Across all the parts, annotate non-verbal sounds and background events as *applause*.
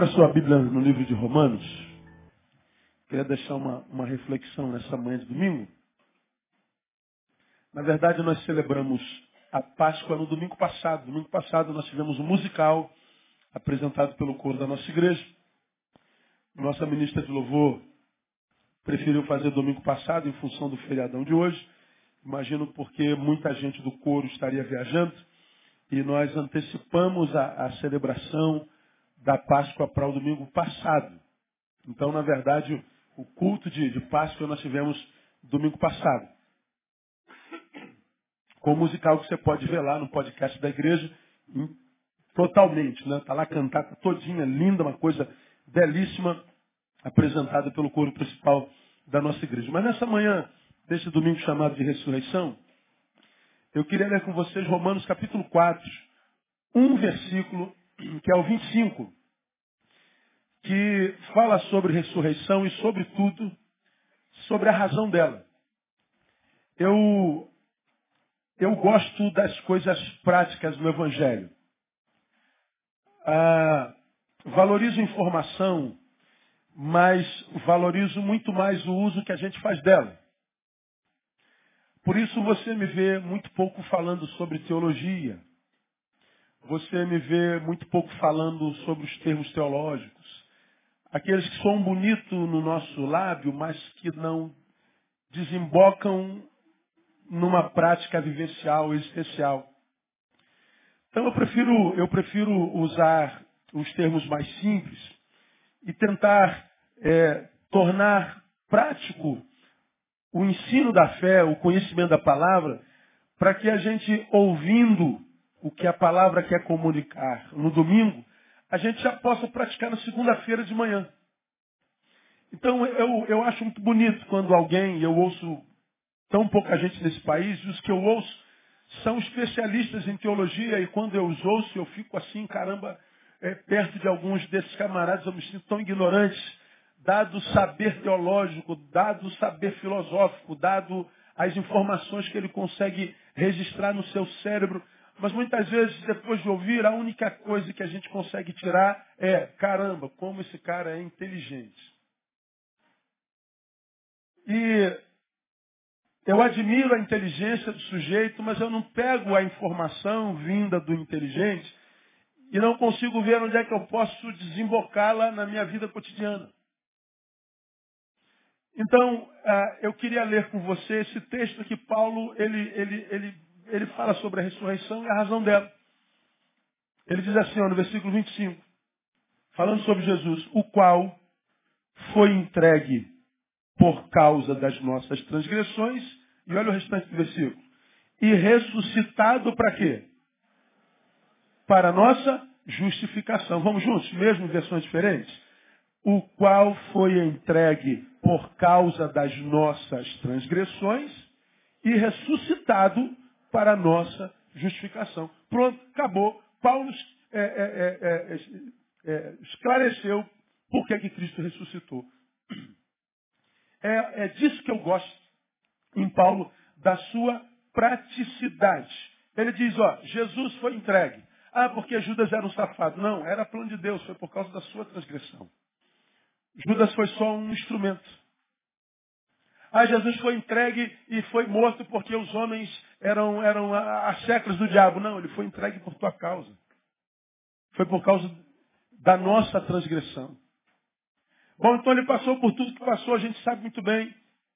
Abra sua Bíblia no livro de Romanos. Queria deixar uma, uma reflexão nessa manhã de domingo. Na verdade, nós celebramos a Páscoa no domingo passado. Domingo passado nós tivemos um musical apresentado pelo coro da nossa igreja. Nossa ministra de louvor preferiu fazer domingo passado em função do feriadão de hoje. Imagino porque muita gente do coro estaria viajando e nós antecipamos a, a celebração da Páscoa para o domingo passado. Então, na verdade, o culto de, de Páscoa nós tivemos domingo passado. Com o musical que você pode ver lá no podcast da igreja, totalmente, né? Está lá cantada todinha, linda, uma coisa belíssima, apresentada pelo coro principal da nossa igreja. Mas nessa manhã, desse domingo chamado de ressurreição, eu queria ler com vocês Romanos capítulo 4, um versículo que é o 25, que fala sobre ressurreição e, sobretudo, sobre a razão dela. Eu, eu gosto das coisas práticas do Evangelho. Ah, valorizo informação, mas valorizo muito mais o uso que a gente faz dela. Por isso você me vê muito pouco falando sobre teologia. Você me vê muito pouco falando sobre os termos teológicos. Aqueles que são bonitos no nosso lábio, mas que não desembocam numa prática vivencial, existencial. Então eu prefiro, eu prefiro usar os termos mais simples e tentar é, tornar prático o ensino da fé, o conhecimento da palavra, para que a gente, ouvindo o que a palavra quer comunicar no domingo, a gente já possa praticar na segunda-feira de manhã. Então eu, eu acho muito bonito quando alguém, eu ouço tão pouca gente nesse país, e os que eu ouço são especialistas em teologia, e quando eu os ouço, eu fico assim, caramba, é, perto de alguns desses camaradas, eu me sinto tão ignorante, dado o saber teológico, dado o saber filosófico, dado as informações que ele consegue registrar no seu cérebro. Mas muitas vezes, depois de ouvir, a única coisa que a gente consegue tirar é, caramba, como esse cara é inteligente. E eu admiro a inteligência do sujeito, mas eu não pego a informação vinda do inteligente e não consigo ver onde é que eu posso desembocá-la na minha vida cotidiana. Então, ah, eu queria ler com você esse texto que Paulo ele, ele, ele ele fala sobre a ressurreição e a razão dela. Ele diz assim, ó, no versículo 25, falando sobre Jesus, o qual foi entregue por causa das nossas transgressões, e olha o restante do versículo, e ressuscitado para quê? Para nossa justificação. Vamos juntos, mesmo em versões diferentes? O qual foi entregue por causa das nossas transgressões e ressuscitado para a nossa justificação. Pronto, acabou. Paulo é, é, é, esclareceu por que, que Cristo ressuscitou. É, é disso que eu gosto em Paulo, da sua praticidade. Ele diz, ó, Jesus foi entregue. Ah, porque Judas era um safado. Não, era plano de Deus, foi por causa da sua transgressão. Judas foi só um instrumento. Ah, Jesus foi entregue e foi morto porque os homens eram, eram as secras do diabo. Não, ele foi entregue por tua causa. Foi por causa da nossa transgressão. Bom, então ele passou por tudo que passou, a gente sabe muito bem.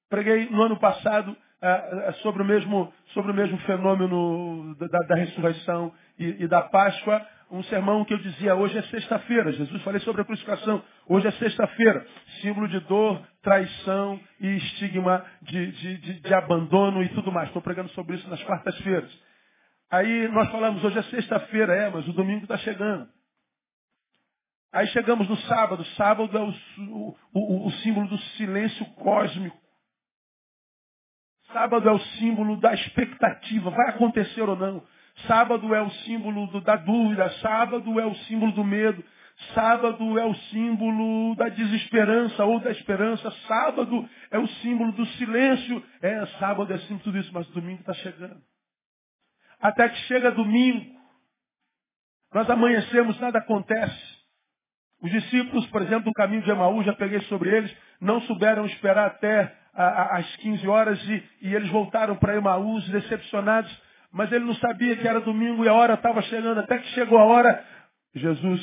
Preguei no ano passado ah, ah sobre, o mesmo, sobre o mesmo fenômeno da, da ressurreição e, e da Páscoa um sermão que eu dizia, hoje é sexta-feira. Jesus falei sobre a crucificação. Hoje é sexta-feira. Símbolo de dor, traição e estigma de, de, de, de abandono e tudo mais. Estou pregando sobre isso nas quartas-feiras. Aí nós falamos, hoje é sexta-feira, é, mas o domingo está chegando. Aí chegamos no sábado. Sábado é o, o, o, o símbolo do silêncio cósmico. Sábado é o símbolo da expectativa. Vai acontecer ou não? Sábado é o símbolo do, da dúvida, sábado é o símbolo do medo, sábado é o símbolo da desesperança ou da esperança, sábado é o símbolo do silêncio. É, sábado é símbolo de tudo isso, mas domingo está chegando. Até que chega domingo, nós amanhecemos, nada acontece. Os discípulos, por exemplo, do caminho de Emaú, já peguei sobre eles, não souberam esperar até as 15 horas e, e eles voltaram para Emaús decepcionados, mas ele não sabia que era domingo e a hora estava chegando, até que chegou a hora, Jesus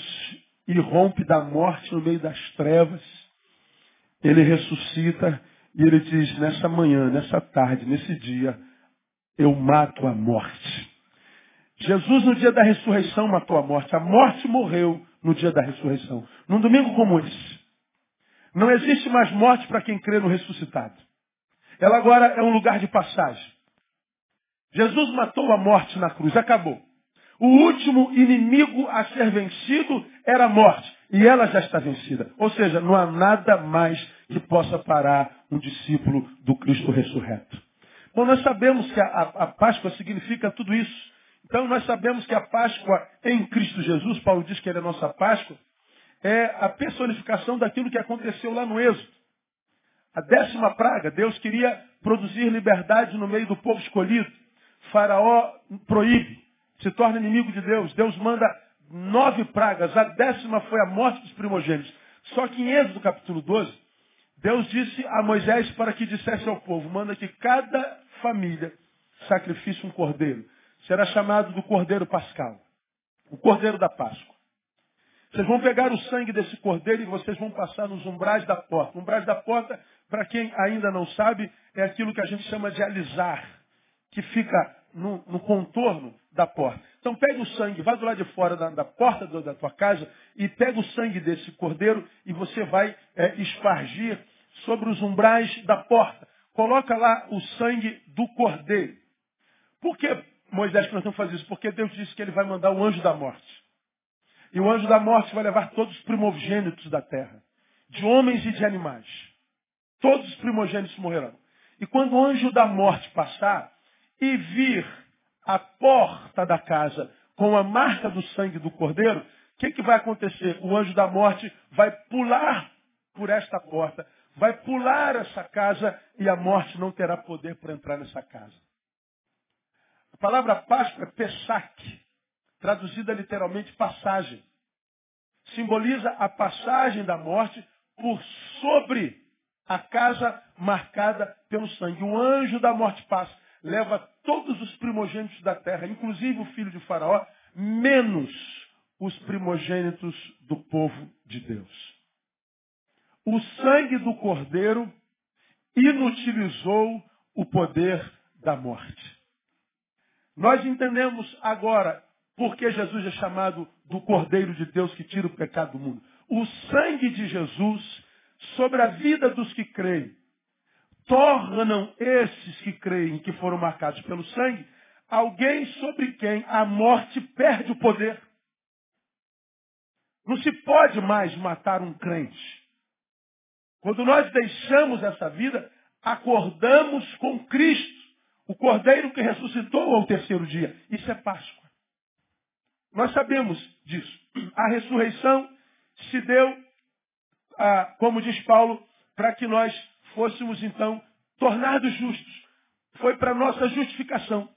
irrompe da morte no meio das trevas, ele ressuscita e ele diz, nessa manhã, nessa tarde, nesse dia, eu mato a morte. Jesus, no dia da ressurreição, matou a morte. A morte morreu no dia da ressurreição. Num domingo como esse. Não existe mais morte para quem crê no ressuscitado. Ela agora é um lugar de passagem. Jesus matou a morte na cruz. Acabou. O último inimigo a ser vencido era a morte. E ela já está vencida. Ou seja, não há nada mais que possa parar um discípulo do Cristo ressurreto. Bom, nós sabemos que a, a, a Páscoa significa tudo isso. Então nós sabemos que a Páscoa em Cristo Jesus, Paulo diz que ele é a nossa Páscoa, é a personificação daquilo que aconteceu lá no Êxodo. A décima praga, Deus queria produzir liberdade no meio do povo escolhido. Faraó proíbe, se torna inimigo de Deus. Deus manda nove pragas, a décima foi a morte dos primogênitos. Só que em Êxodo capítulo 12, Deus disse a Moisés para que dissesse ao povo, manda que cada família sacrifique um cordeiro será chamado do Cordeiro Pascal, o Cordeiro da Páscoa. Vocês vão pegar o sangue desse cordeiro e vocês vão passar nos umbrais da porta. Umbrais da porta, para quem ainda não sabe, é aquilo que a gente chama de alisar, que fica no, no contorno da porta. Então pega o sangue, vai do lado de fora da, da porta do, da tua casa e pega o sangue desse cordeiro e você vai é, espargir sobre os umbrais da porta. Coloca lá o sangue do cordeiro. Por que Moisés vamos fazer isso? Porque Deus disse que ele vai mandar o anjo da morte. E o anjo da morte vai levar todos os primogênitos da terra, de homens e de animais. Todos os primogênitos morrerão. E quando o anjo da morte passar e vir a porta da casa com a marca do sangue do cordeiro, o que, que vai acontecer? O anjo da morte vai pular por esta porta, vai pular essa casa e a morte não terá poder para entrar nessa casa. A palavra Páscoa é Pesach, traduzida literalmente passagem. Simboliza a passagem da morte por sobre a casa marcada pelo sangue. O anjo da morte passa, leva todos os primogênitos da terra, inclusive o filho de Faraó, menos os primogênitos do povo de Deus. O sangue do cordeiro inutilizou o poder da morte. Nós entendemos agora por que Jesus é chamado do Cordeiro de Deus que tira o pecado do mundo. O sangue de Jesus sobre a vida dos que creem tornam esses que creem, que foram marcados pelo sangue, alguém sobre quem a morte perde o poder. Não se pode mais matar um crente. Quando nós deixamos essa vida, acordamos com Cristo. O cordeiro que ressuscitou ao terceiro dia. Isso é Páscoa. Nós sabemos disso. A ressurreição se deu, ah, como diz Paulo, para que nós fôssemos então tornados justos. Foi para nossa justificação.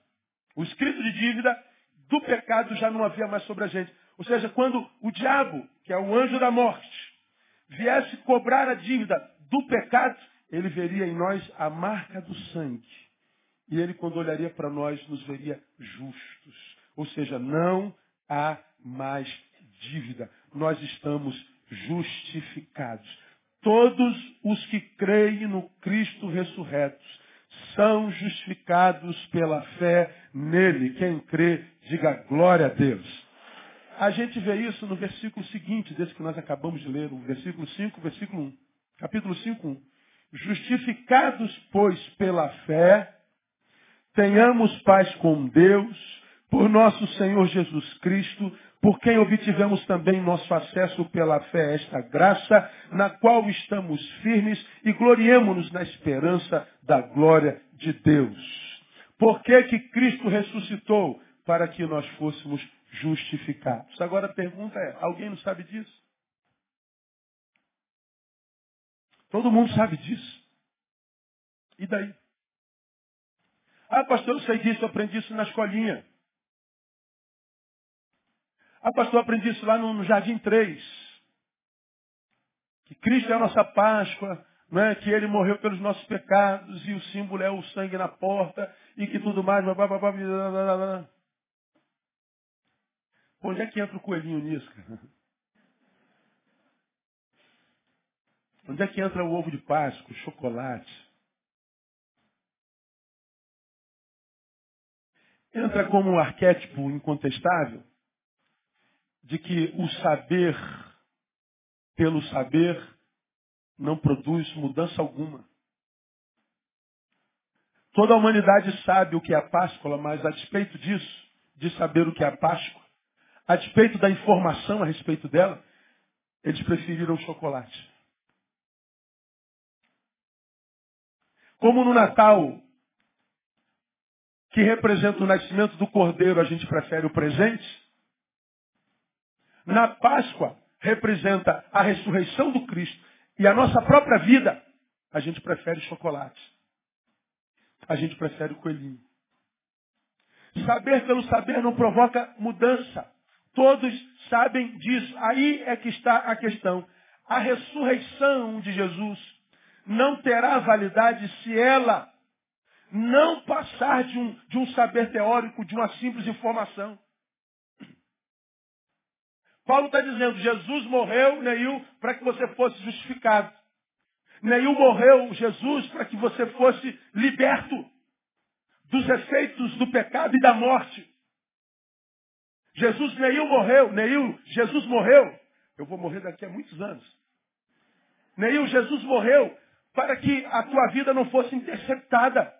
O escrito de dívida do pecado já não havia mais sobre a gente. Ou seja, quando o diabo, que é o anjo da morte, viesse cobrar a dívida do pecado, ele veria em nós a marca do sangue. E ele, quando olharia para nós, nos veria justos. Ou seja, não há mais dívida. Nós estamos justificados. Todos os que creem no Cristo ressurreto são justificados pela fé nele. Quem crê, diga glória a Deus. A gente vê isso no versículo seguinte, desse que nós acabamos de ler, o versículo 5, versículo 1. Capítulo 5, 1. Justificados, pois, pela fé, tenhamos paz com Deus, por nosso Senhor Jesus Cristo, por quem obtivemos também nosso acesso pela fé a esta graça, na qual estamos firmes e gloriemos-nos na esperança da glória de Deus. Por que, que Cristo ressuscitou? Para que nós fôssemos justificados. Agora a pergunta é, alguém não sabe disso? Todo mundo sabe disso. E daí? Ah, pastor, eu sei disso, eu aprendi isso na escolinha. Ah, pastor, aprendi isso lá no, Jardim 3. que Cristo é a nossa Páscoa, não é? que Ele morreu pelos nossos pecados e o símbolo é o sangue na porta e que tudo mais. Blá, blá, blá, blá, blá, blá. Onde é que entra o coelhinho nisso? Cara? *laughs* Onde é que entra o ovo de Páscoa, o chocolate? Entra como um arquétipo incontestável de que o saber pelo saber não produz mudança alguma. Toda a humanidade sabe o que é a Páscoa, mas a despeito disso, de saber o que é a Páscoa, a despeito da informação a respeito dela, eles preferiram o chocolate. Como no Natal, que representa o nascimento do Cordeiro, a gente prefere o presente, na Páscoa representa a ressurreição do Cristo e a nossa própria vida, a gente prefere chocolate. A gente prefere o coelhinho. Saber pelo saber não provoca mudança. Todos sabem disso. Aí é que está a questão. A ressurreição de Jesus não terá validade se ela não passar de um, de um saber teórico, de uma simples informação. Paulo está dizendo, Jesus morreu, Neil, para que você fosse justificado. Neil morreu, Jesus, para que você fosse liberto dos efeitos do pecado e da morte. Jesus, Neil morreu, Neil, Jesus morreu. Eu vou morrer daqui a muitos anos. Neil, Jesus morreu para que a tua vida não fosse interceptada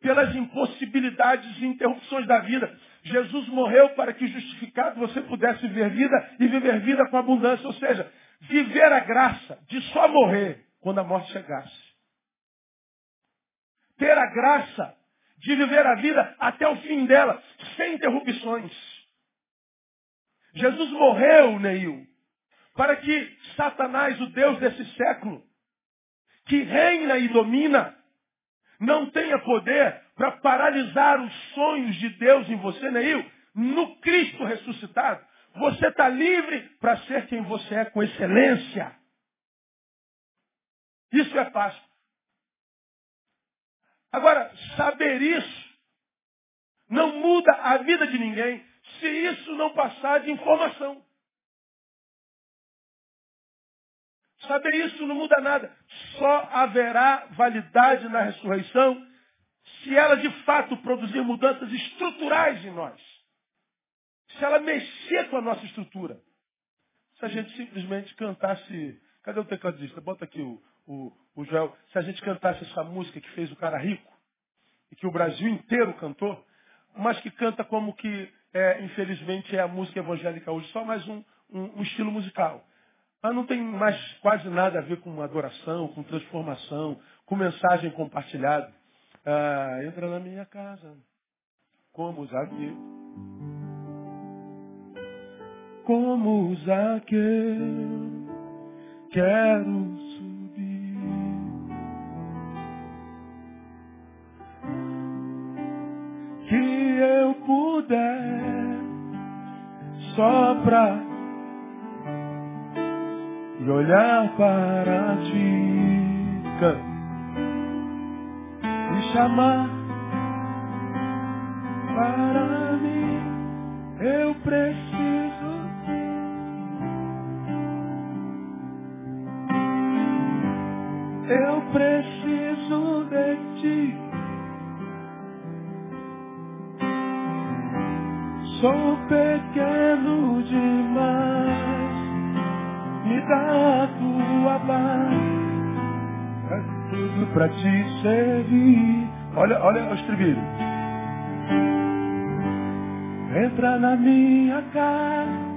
pelas impossibilidades e interrupções da vida. Jesus morreu para que, justificado, você pudesse viver vida e viver vida com abundância. Ou seja, viver a graça de só morrer quando a morte chegasse. Ter a graça de viver a vida até o fim dela, sem interrupções. Jesus morreu, Neil, para que Satanás, o Deus desse século, que reina e domina, não tenha poder para paralisar os sonhos de Deus em você, Neil, no Cristo ressuscitado. Você está livre para ser quem você é com excelência. Isso é fácil. Agora, saber isso não muda a vida de ninguém se isso não passar de informação. Saber isso não muda nada. Só haverá validade na ressurreição se ela de fato produzir mudanças estruturais em nós. Se ela mexer com a nossa estrutura. Se a gente simplesmente cantasse. Cadê o tecladista? Bota aqui o, o, o Joel. Se a gente cantasse essa música que fez o cara rico, e que o Brasil inteiro cantou, mas que canta como que, é, infelizmente, é a música evangélica hoje, só mais um, um, um estilo musical. Mas não tem mais quase nada a ver com adoração, com transformação, com mensagem compartilhada. Ah, entra na minha casa, como Zaqueu. Como Zaqueu, quero subir. Que eu puder só pra olhar para ti e chamar para mim. Eu preciso. Eu preciso de ti. Sou pequeno demais me dá a tua paz. É tudo para te servir. Olha, olha o estribilho. Entra na minha casa.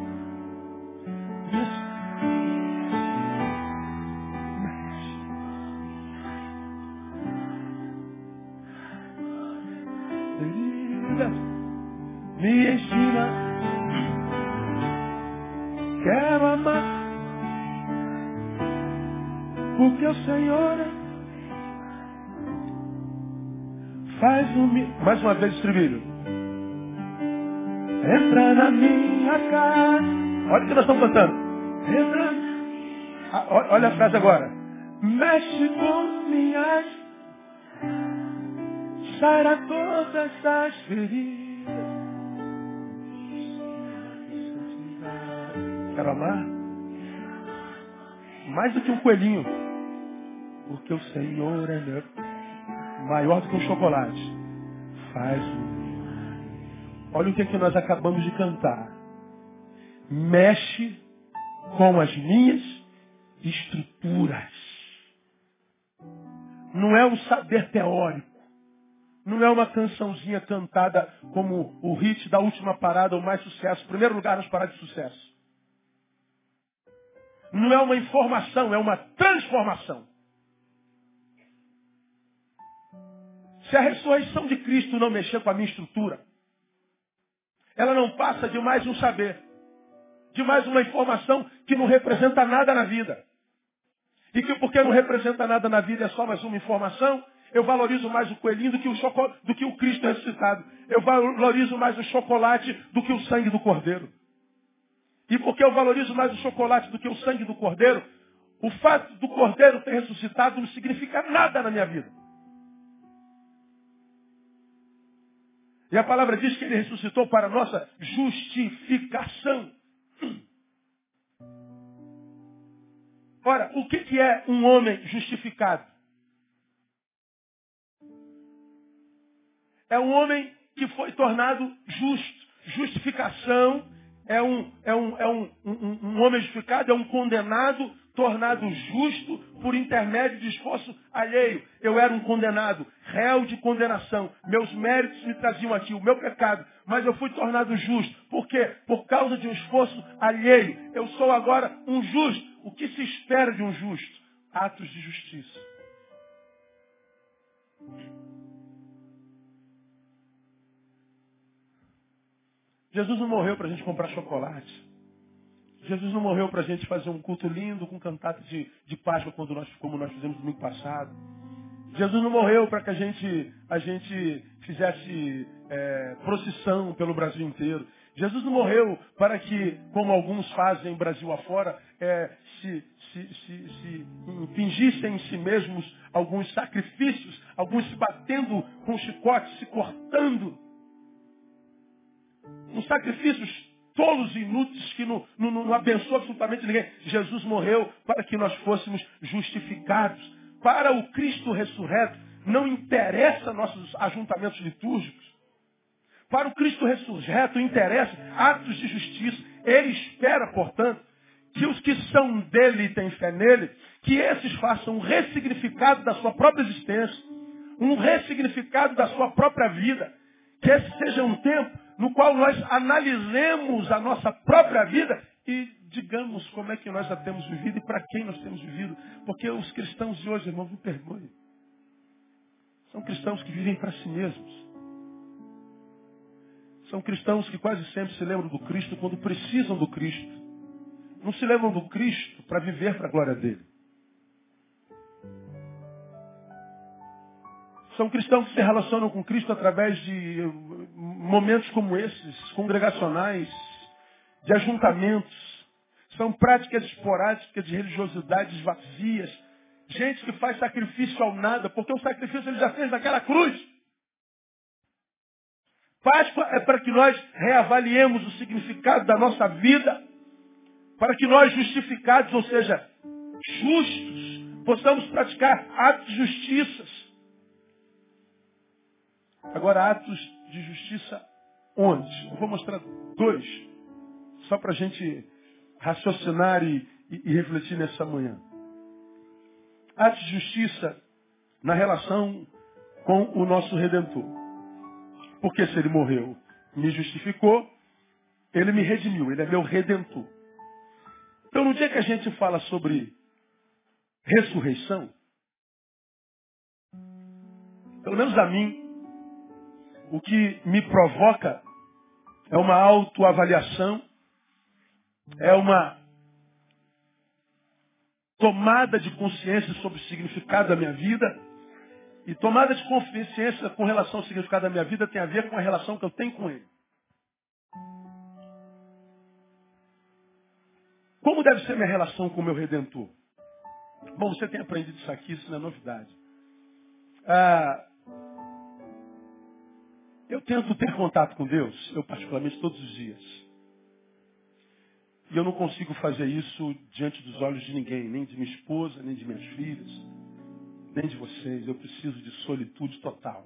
Uma vez, estribilho. Entra na minha casa. Olha o que nós estamos cantando. Entra Ah, olha a frase agora. Mexe com minhas. Sara todas as feridas. Quero amar? Mais do que um coelhinho. Porque o Senhor é meu. Maior do que um chocolate. Faz Olha o que, é que nós acabamos de cantar. Mexe com as minhas estruturas. Não é um saber teórico. Não é uma cançãozinha cantada como o hit da última parada, o mais sucesso. Primeiro lugar nas paradas de sucesso. Não é uma informação, é uma transformação. Se a ressurreição de Cristo não mexer com a minha estrutura, ela não passa de mais um saber, de mais uma informação que não representa nada na vida. E que porque não representa nada na vida é só mais uma informação, eu valorizo mais o coelhinho do que o, do que o Cristo ressuscitado. Eu valorizo mais o chocolate do que o sangue do cordeiro. E porque eu valorizo mais o chocolate do que o sangue do cordeiro, o fato do cordeiro ter ressuscitado não significa nada na minha vida. E a palavra diz que ele ressuscitou para a nossa justificação. Ora, o que é um homem justificado? É um homem que foi tornado justo. Justificação é um, é um, é um, um, um homem justificado, é um condenado tornado justo por intermédio de esforço alheio. Eu era um condenado, réu de condenação. Meus méritos me traziam aqui, o meu pecado. Mas eu fui tornado justo. Por quê? Por causa de um esforço alheio. Eu sou agora um justo. O que se espera de um justo? Atos de justiça. Jesus não morreu para a gente comprar chocolate. Jesus não morreu para a gente fazer um culto lindo com cantatas de, de Páscoa quando nós, como nós fizemos no domingo passado. Jesus não morreu para que a gente, a gente fizesse é, procissão pelo Brasil inteiro. Jesus não morreu para que, como alguns fazem Brasil afora, é, se, se, se, se fingissem em si mesmos alguns sacrifícios, alguns se batendo com chicote, se cortando. Uns sacrifícios tolos inúteis que não, não, não absolutamente ninguém. Jesus morreu para que nós fôssemos justificados. Para o Cristo ressurreto, não interessa nossos ajuntamentos litúrgicos. Para o Cristo ressurreto interessa atos de justiça. Ele espera, portanto, que os que são dele e têm fé nele, que esses façam um ressignificado da sua própria existência, um ressignificado da sua própria vida. Que esse seja um tempo no qual nós analisemos a nossa própria vida e digamos como é que nós já temos vivido e para quem nós temos vivido. Porque os cristãos de hoje, irmãos, me perdoem. São cristãos que vivem para si mesmos. São cristãos que quase sempre se lembram do Cristo quando precisam do Cristo. Não se lembram do Cristo para viver para a glória dele. São cristãos que se relacionam com Cristo através de momentos como esses, congregacionais, de ajuntamentos. São práticas esporádicas de religiosidades vazias. Gente que faz sacrifício ao nada, porque o sacrifício ele já fez naquela cruz. Páscoa é para que nós reavaliemos o significado da nossa vida, para que nós, justificados, ou seja, justos, possamos praticar atos de justiças. Agora, atos de justiça onde? Eu vou mostrar dois, só para a gente raciocinar e, e, e refletir nessa manhã. Atos de justiça na relação com o nosso Redentor. Porque se ele morreu, me justificou, ele me redimiu, ele é meu Redentor. Então, no dia que a gente fala sobre ressurreição, pelo menos a mim, o que me provoca é uma autoavaliação, é uma tomada de consciência sobre o significado da minha vida. E tomada de consciência com relação ao significado da minha vida tem a ver com a relação que eu tenho com Ele. Como deve ser minha relação com o meu Redentor? Bom, você tem aprendido isso aqui, isso não é novidade. Ah, eu tento ter contato com Deus, eu particularmente todos os dias. E eu não consigo fazer isso diante dos olhos de ninguém, nem de minha esposa, nem de minhas filhas, nem de vocês. Eu preciso de solitude total.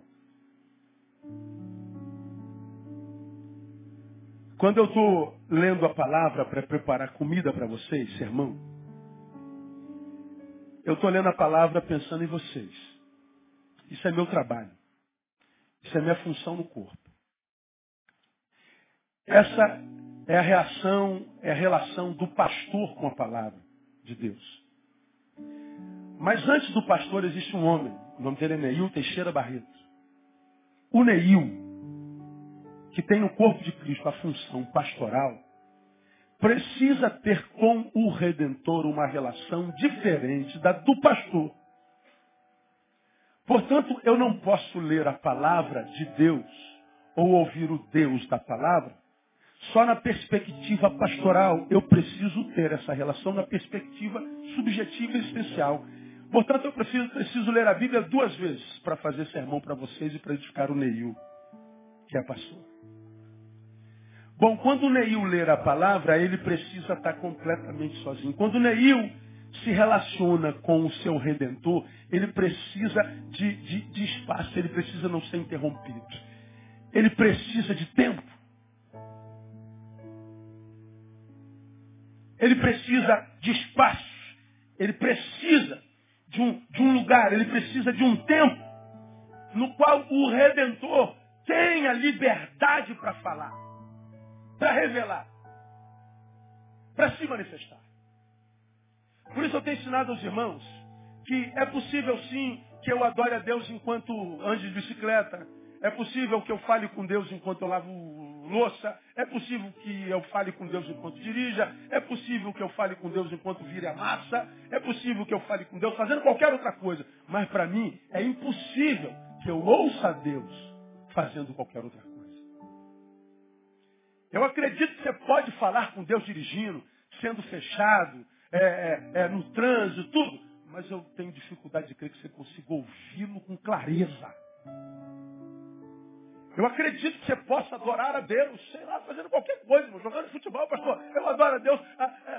Quando eu estou lendo a palavra para preparar comida para vocês, sermão, eu estou lendo a palavra pensando em vocês. Isso é meu trabalho. Isso é minha função no corpo. Essa é a reação, é a relação do pastor com a palavra de Deus. Mas antes do pastor existe um homem, o nome dele é Neil Teixeira Barreto. O Neil, que tem no corpo de Cristo a função pastoral, precisa ter com o Redentor uma relação diferente da do pastor. Portanto, eu não posso ler a palavra de Deus ou ouvir o Deus da palavra só na perspectiva pastoral. Eu preciso ter essa relação na perspectiva subjetiva e essencial. Portanto, eu preciso, preciso ler a Bíblia duas vezes para fazer sermão para vocês e para edificar o Neil, que é pastor. Bom, quando o Neil ler a palavra, ele precisa estar completamente sozinho. Quando o Neil se relaciona com o seu redentor, ele precisa de, de, de espaço, ele precisa não ser interrompido. Ele precisa de tempo. Ele precisa de espaço. Ele precisa de um, de um lugar, ele precisa de um tempo no qual o Redentor tenha liberdade para falar para revelar, para se manifestar. Por isso eu tenho ensinado aos irmãos que é possível sim que eu adore a Deus enquanto ande de bicicleta. É possível que eu fale com Deus enquanto eu lavo louça. É possível que eu fale com Deus enquanto dirija. É possível que eu fale com Deus enquanto vire a massa. É possível que eu fale com Deus fazendo qualquer outra coisa. Mas para mim é impossível que eu ouça a Deus fazendo qualquer outra coisa. Eu acredito que você pode falar com Deus dirigindo, sendo fechado, é, é, é, no trânsito, tudo. Mas eu tenho dificuldade de crer que você consiga ouvi-lo com clareza. Eu acredito que você possa adorar a Deus, sei lá, fazendo qualquer coisa, jogando futebol, pastor. Eu adoro a Deus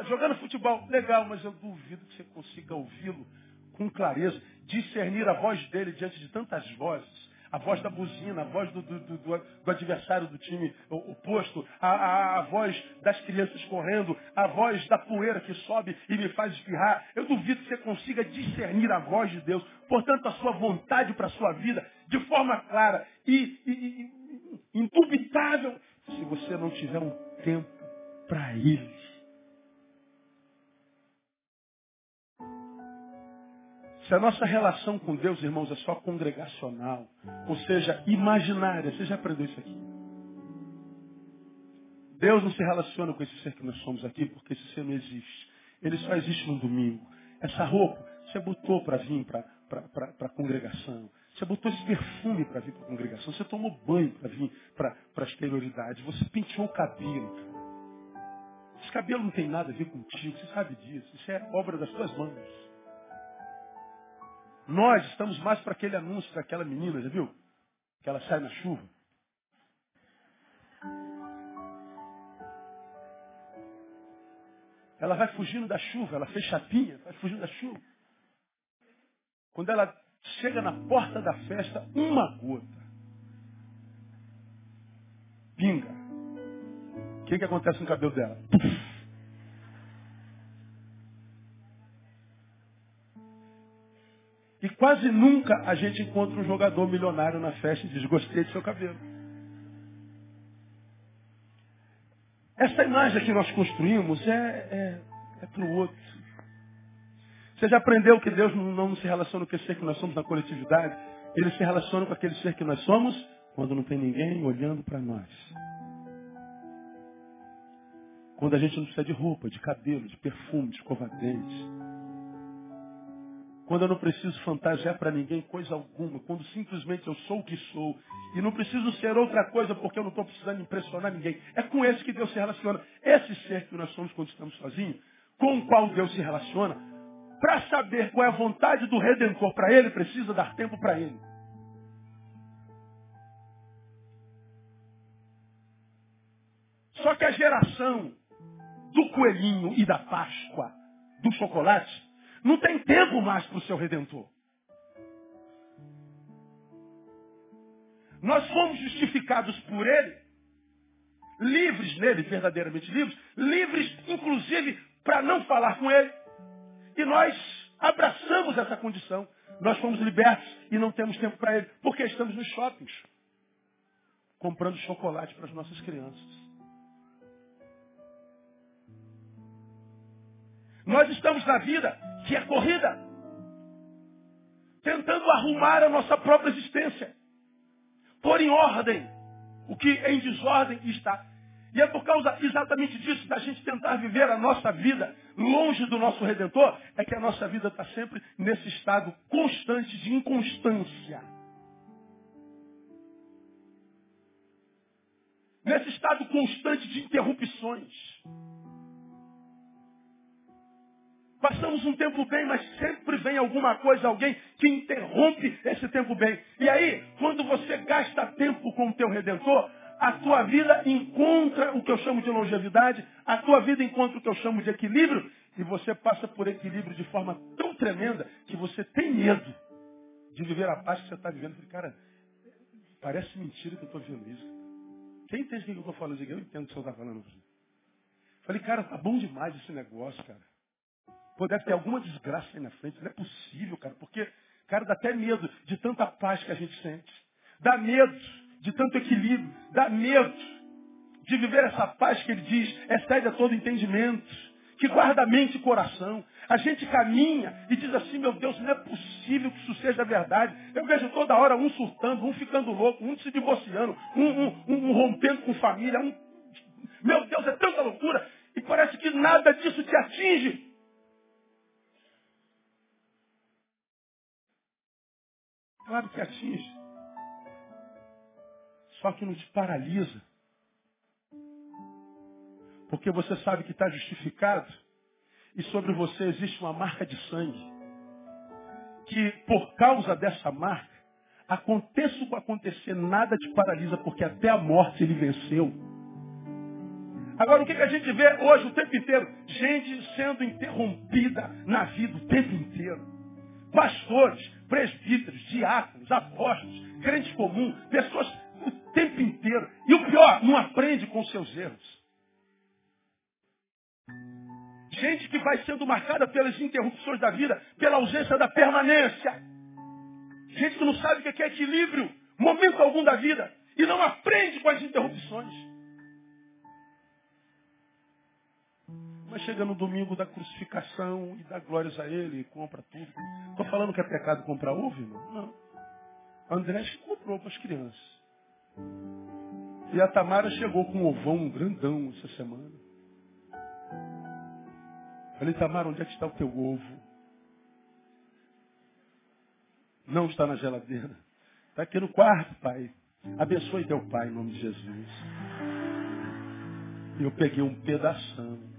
jogando futebol. Legal, mas eu duvido que você consiga ouvi-lo com clareza, discernir a voz dele diante de tantas vozes a voz da buzina, a voz do, do, do, do adversário do time oposto, a, a, a, voz das crianças correndo, a voz da poeira que sobe e me faz espirrar. Eu duvido que você consiga discernir a voz de Deus. Portanto, a sua vontade para a sua vida de forma clara e, e, e indubitável, se você não tiver um tempo para Ele. Se a nossa relação com Deus, irmãos, é só congregacional, ou seja, imaginária, você já aprendeu isso aqui. Deus não se relaciona com esse ser que nós somos aqui, porque esse ser não existe. Ele só existe no domingo. Essa roupa, você botou para vir para a congregação. Você botou esse perfume para vir para a congregação. Você tomou banho para vir para a exterioridade. Você penteou o cabelo. Esse cabelo não tem nada a ver contigo. Você sabe disso. Isso é obra das suas mãos. Nós estamos mais para aquele anúncio daquela menina, já viu? Que ela sai na chuva. Ela vai fugindo da chuva, ela fez chapinha, vai fugindo da chuva. Quando ela chega na porta da festa, uma gota. Pinga. O que, que acontece no cabelo dela? Puf. Quase nunca a gente encontra um jogador milionário na festa e diz, gostei do seu cabelo. Essa imagem que nós construímos é, é, é para o outro. Você já aprendeu que Deus não, se relaciona com aquele ser que nós somos na coletividade? Ele se relaciona com aquele ser que nós somos quando não tem ninguém olhando para nós. Quando a gente não precisa de roupa, de cabelo, de perfume, de escova quando eu não preciso fantasiar para ninguém coisa alguma, quando simplesmente eu sou o que sou, e não preciso ser outra coisa porque eu não estou precisando impressionar ninguém. É com esse que Deus se relaciona. Esse ser que nós somos quando estamos sozinhos, com o qual Deus se relaciona, para saber qual é a vontade do Redentor para ele, precisa dar tempo para ele. Só que a geração do coelhinho e da Páscoa, do chocolate, não tem tempo mais para o seu Redentor. Nós fomos justificados por ele, livres nele, verdadeiramente livres, livres inclusive para não falar com ele. E nós abraçamos essa condição. Nós fomos libertos e não temos tempo para ele, porque estamos nos shoppings, comprando chocolate para as nossas crianças. Nós estamos na vida que é corrida, tentando arrumar a nossa própria existência, pôr em ordem o que em desordem está. E é por causa exatamente disso, da gente tentar viver a nossa vida longe do nosso Redentor, é que a nossa vida está sempre nesse estado constante de inconstância. Nesse estado constante de interrupções. Passamos um tempo bem, mas sempre vem alguma coisa, alguém que interrompe esse tempo bem. E aí, quando você gasta tempo com o teu Redentor, a tua vida encontra o que eu chamo de longevidade, a tua vida encontra o que eu chamo de equilíbrio, e você passa por equilíbrio de forma tão tremenda que você tem medo de viver a paz que você está vivendo. Cara, parece mentira que eu estou vivendo isso. Quem entende o que eu estou falando? Eu entendo o que você está falando. Falei, cara, tá bom demais esse negócio, cara. Pô, deve ter alguma desgraça aí na frente. Não é possível, cara, porque, cara, dá até medo de tanta paz que a gente sente. Dá medo de tanto equilíbrio. Dá medo de viver essa paz que ele diz, excede a todo entendimento, que guarda a mente e coração. A gente caminha e diz assim, meu Deus, não é possível que isso seja verdade. Eu vejo toda hora um surtando, um ficando louco, um se divorciando, um, um, um rompendo com família. Um... Meu Deus, é tanta loucura. E parece que nada disso te atinge. Claro que atinge. Só que não te paralisa. Porque você sabe que está justificado e sobre você existe uma marca de sangue. Que por causa dessa marca, aconteça o que acontecer, nada te paralisa, porque até a morte ele venceu. Agora, o que, que a gente vê hoje o tempo inteiro? Gente sendo interrompida na vida o tempo inteiro. Pastores, presbíteros, diáconos, apóstolos, crentes comuns, pessoas o tempo inteiro. E o pior, não aprende com seus erros. Gente que vai sendo marcada pelas interrupções da vida, pela ausência da permanência. Gente que não sabe o que é equilíbrio, momento algum da vida, e não aprende com as interrupções. Mas chega no domingo da crucificação e dá glórias a ele, compra tudo. Estou falando que é pecado comprar ovo, irmão? Não. André comprou para as crianças. E a Tamara chegou com um ovão grandão essa semana. Falei, Tamara, onde é que está o teu ovo? Não está na geladeira. Está aqui no quarto, pai. Abençoe teu pai em nome de Jesus. E eu peguei um pedação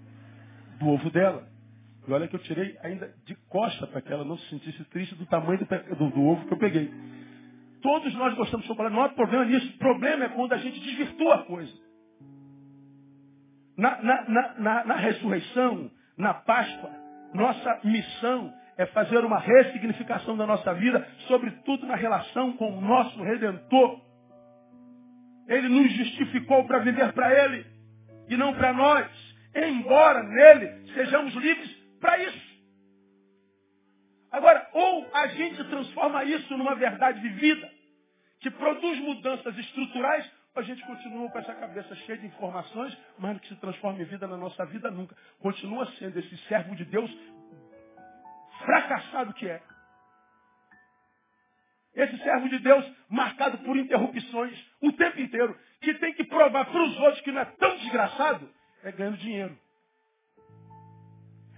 do ovo dela. E olha que eu tirei ainda de costa para que ela não se sentisse triste do tamanho do, do, do, ovo que eu peguei. Todos nós gostamos de chocolate, não há problema nisso. O problema é quando a gente desvirtua a coisa. Na, na, na, na ressurreição, na Páscoa, nossa missão é fazer uma ressignificação da nossa vida, sobretudo na relação com o nosso Redentor. Ele nos justificou para viver para Ele e não para nós embora nele sejamos livres para isso. Agora, ou a gente transforma isso numa verdade vivida, que produz mudanças estruturais, ou a gente continua com essa cabeça cheia de informações, mas não que se transforma em vida na nossa vida nunca. Continua sendo esse servo de Deus fracassado que é. Esse servo de Deus marcado por interrupções o tempo inteiro, que tem que provar para os outros que não é tão desgraçado é ganhando dinheiro.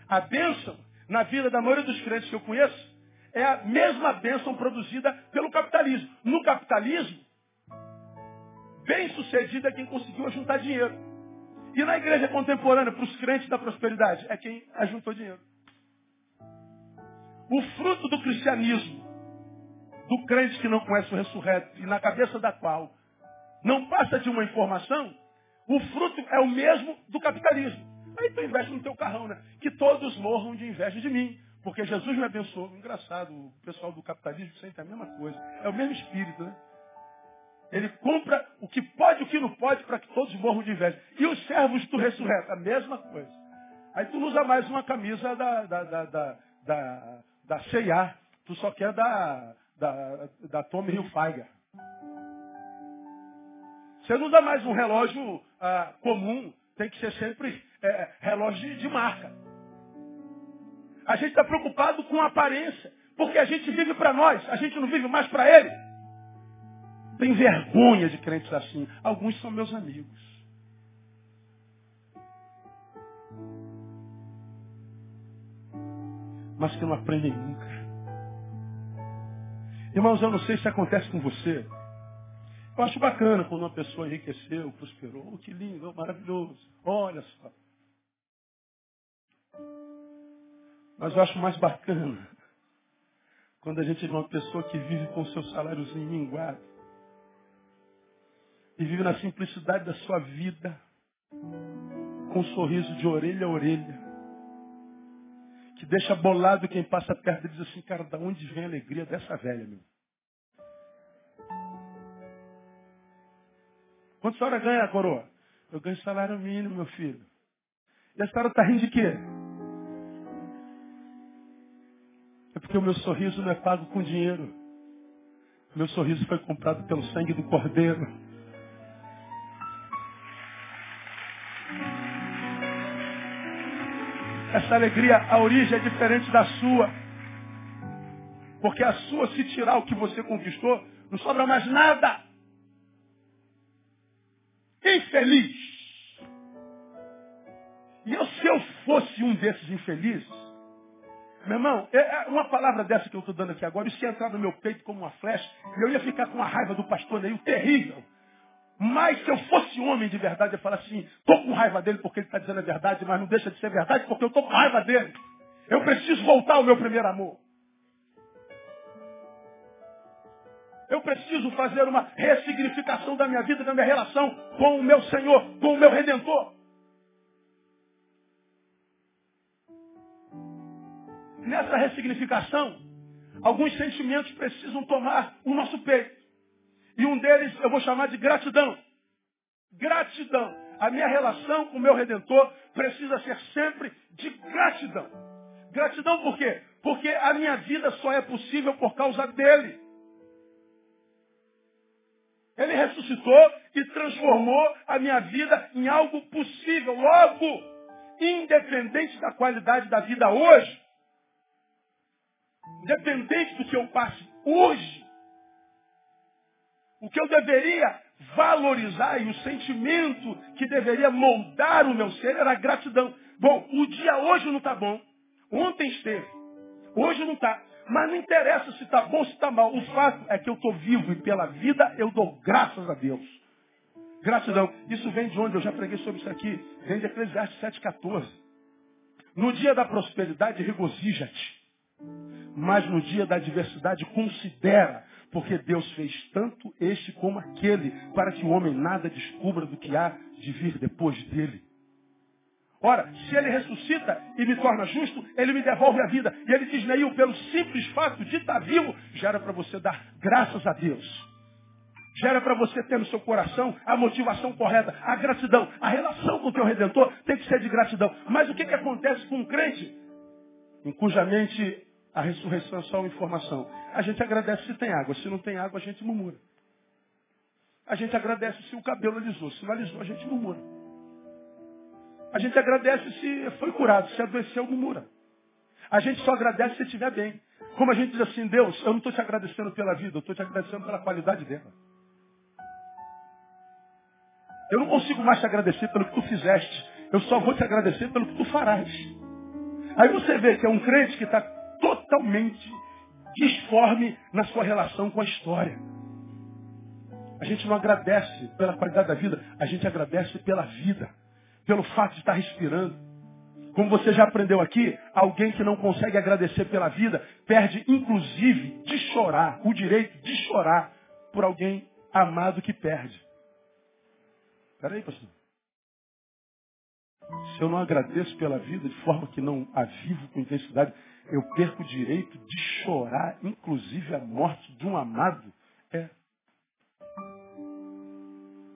A bênção na vida da maioria dos crentes que eu conheço é a mesma bênção produzida pelo capitalismo. No capitalismo, bem sucedido é quem conseguiu juntar dinheiro. E na igreja contemporânea, para os crentes da prosperidade, é quem ajuntou dinheiro. O fruto do cristianismo, do crente que não conhece o ressurreto e na cabeça da qual não passa de uma informação, o fruto é o mesmo do capitalismo. Aí tu investe no teu carrão, né? Que todos morram de inveja de mim. Porque Jesus me abençoou. Engraçado, o pessoal do capitalismo sente a mesma coisa. É o mesmo espírito, né? Ele compra o que pode e o que não pode para que todos morram de inveja. E os servos do ressurreto, a mesma coisa. Aí tu não usa mais uma camisa da, da, da, da, da, da. Tu só quer da, da, da Tommy Hilfiger. Você não usa mais um relógio ah, comum. Tem que ser sempre é, relógio de, de marca. A gente está preocupado com a aparência. Porque a gente vive para nós. A gente não vive mais para ele. Tem vergonha de crentes assim. Alguns são meus amigos. Mas que não aprendem nunca. Irmãos, eu não sei se acontece com você. Eu acho bacana quando uma pessoa enriqueceu, prosperou. Oh, que lindo, oh, maravilhoso. Olha só. Mas eu acho mais bacana quando a gente vê uma pessoa que vive com seu saláriozinho minguado. E vive na simplicidade da sua vida. Com um sorriso de orelha a orelha. Que deixa bolado quem passa perto e diz assim, cara, da onde vem a alegria dessa velha, meu? Quanto a senhora ganha, coroa? Eu ganho salário mínimo, meu filho. E a senhora está rindo de quê? É porque o meu sorriso não é pago com dinheiro. Meu sorriso foi comprado pelo sangue do Cordeiro. Essa alegria, a origem é diferente da sua. Porque a sua, se tirar o que você conquistou, não sobra mais nada infeliz. E eu, se eu fosse um desses infelizes, meu irmão, é, é uma palavra dessa que eu estou dando aqui agora, isso ia entrar no meu peito como uma flecha, e eu ia ficar com a raiva do pastor Neil terrível. Mas se eu fosse homem de verdade, eu falar assim, estou com raiva dele porque ele está dizendo a verdade, mas não deixa de ser verdade porque eu estou com raiva dele. Eu preciso voltar ao meu primeiro amor. Eu preciso fazer uma ressignificação da minha vida, da minha relação com o meu Senhor, com o meu Redentor. Nessa ressignificação, alguns sentimentos precisam tomar o nosso peito. E um deles eu vou chamar de gratidão. Gratidão. A minha relação com o meu Redentor precisa ser sempre de gratidão. Gratidão por quê? Porque a minha vida só é possível por causa dele. Ele ressuscitou e transformou a minha vida em algo possível. Logo, independente da qualidade da vida hoje, independente do que eu passe hoje, o que eu deveria valorizar e o sentimento que deveria moldar o meu ser era a gratidão. Bom, o dia hoje não está bom. Ontem esteve. Hoje não está. Mas não interessa se está bom ou se está mal. O fato é que eu estou vivo e pela vida eu dou graças a Deus. Gratidão. Isso vem de onde? Eu já preguei sobre isso aqui. Vem de Eclesiastes 7,14. No dia da prosperidade, regozija-te. Mas no dia da adversidade, considera. Porque Deus fez tanto este como aquele, para que o homem nada descubra do que há de vir depois dele. Ora, se ele ressuscita e me torna justo, ele me devolve a vida. E ele diz, Neil, pelo simples fato de estar vivo, já era para você dar graças a Deus. Já era para você ter no seu coração a motivação correta, a gratidão. A relação com o teu Redentor tem que ser de gratidão. Mas o que, que acontece com um crente em cuja mente a ressurreição é só uma informação? A gente agradece se tem água. Se não tem água, a gente murmura. A gente agradece se o cabelo alisou. Se não alisou, a gente murmura. A gente agradece se foi curado, se adoeceu, murmura. A gente só agradece se estiver bem. Como a gente diz assim, Deus, eu não estou te agradecendo pela vida, eu estou te agradecendo pela qualidade dela. Eu não consigo mais te agradecer pelo que tu fizeste. Eu só vou te agradecer pelo que tu farás. Aí você vê que é um crente que está totalmente disforme na sua relação com a história. A gente não agradece pela qualidade da vida, a gente agradece pela vida pelo fato de estar respirando. Como você já aprendeu aqui, alguém que não consegue agradecer pela vida perde, inclusive, de chorar, o direito de chorar por alguém amado que perde. Peraí, pastor. Se eu não agradeço pela vida de forma que não a vivo com intensidade, eu perco o direito de chorar, inclusive a morte de um amado. É.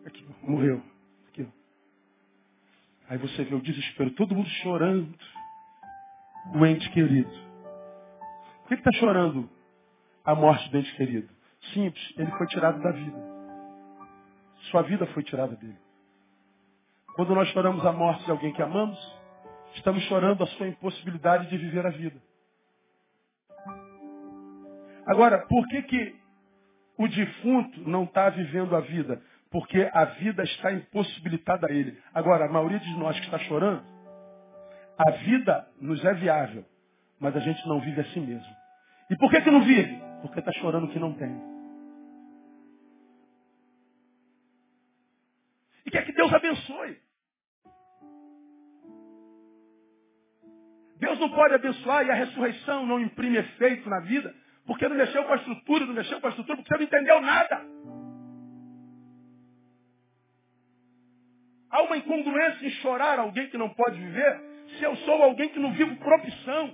Aqui, morreu. Aí você vê o desespero, todo mundo chorando. O ente querido. Por que está chorando a morte do ente querido? Simples, ele foi tirado da vida. Sua vida foi tirada dele. Quando nós choramos a morte de alguém que amamos, estamos chorando a sua impossibilidade de viver a vida. Agora, por que, que o defunto não está vivendo a vida? Porque a vida está impossibilitada a ele. Agora, a maioria de nós que está chorando, a vida nos é viável, mas a gente não vive a si mesmo. E por que, que não vive? Porque está chorando que não tem. E quer que Deus abençoe. Deus não pode abençoar e a ressurreição não imprime efeito na vida, porque não mexeu com a estrutura, não mexeu com a estrutura, porque você não entendeu nada. Há uma incongruência em chorar alguém que não pode viver, se eu sou alguém que não vivo propicião.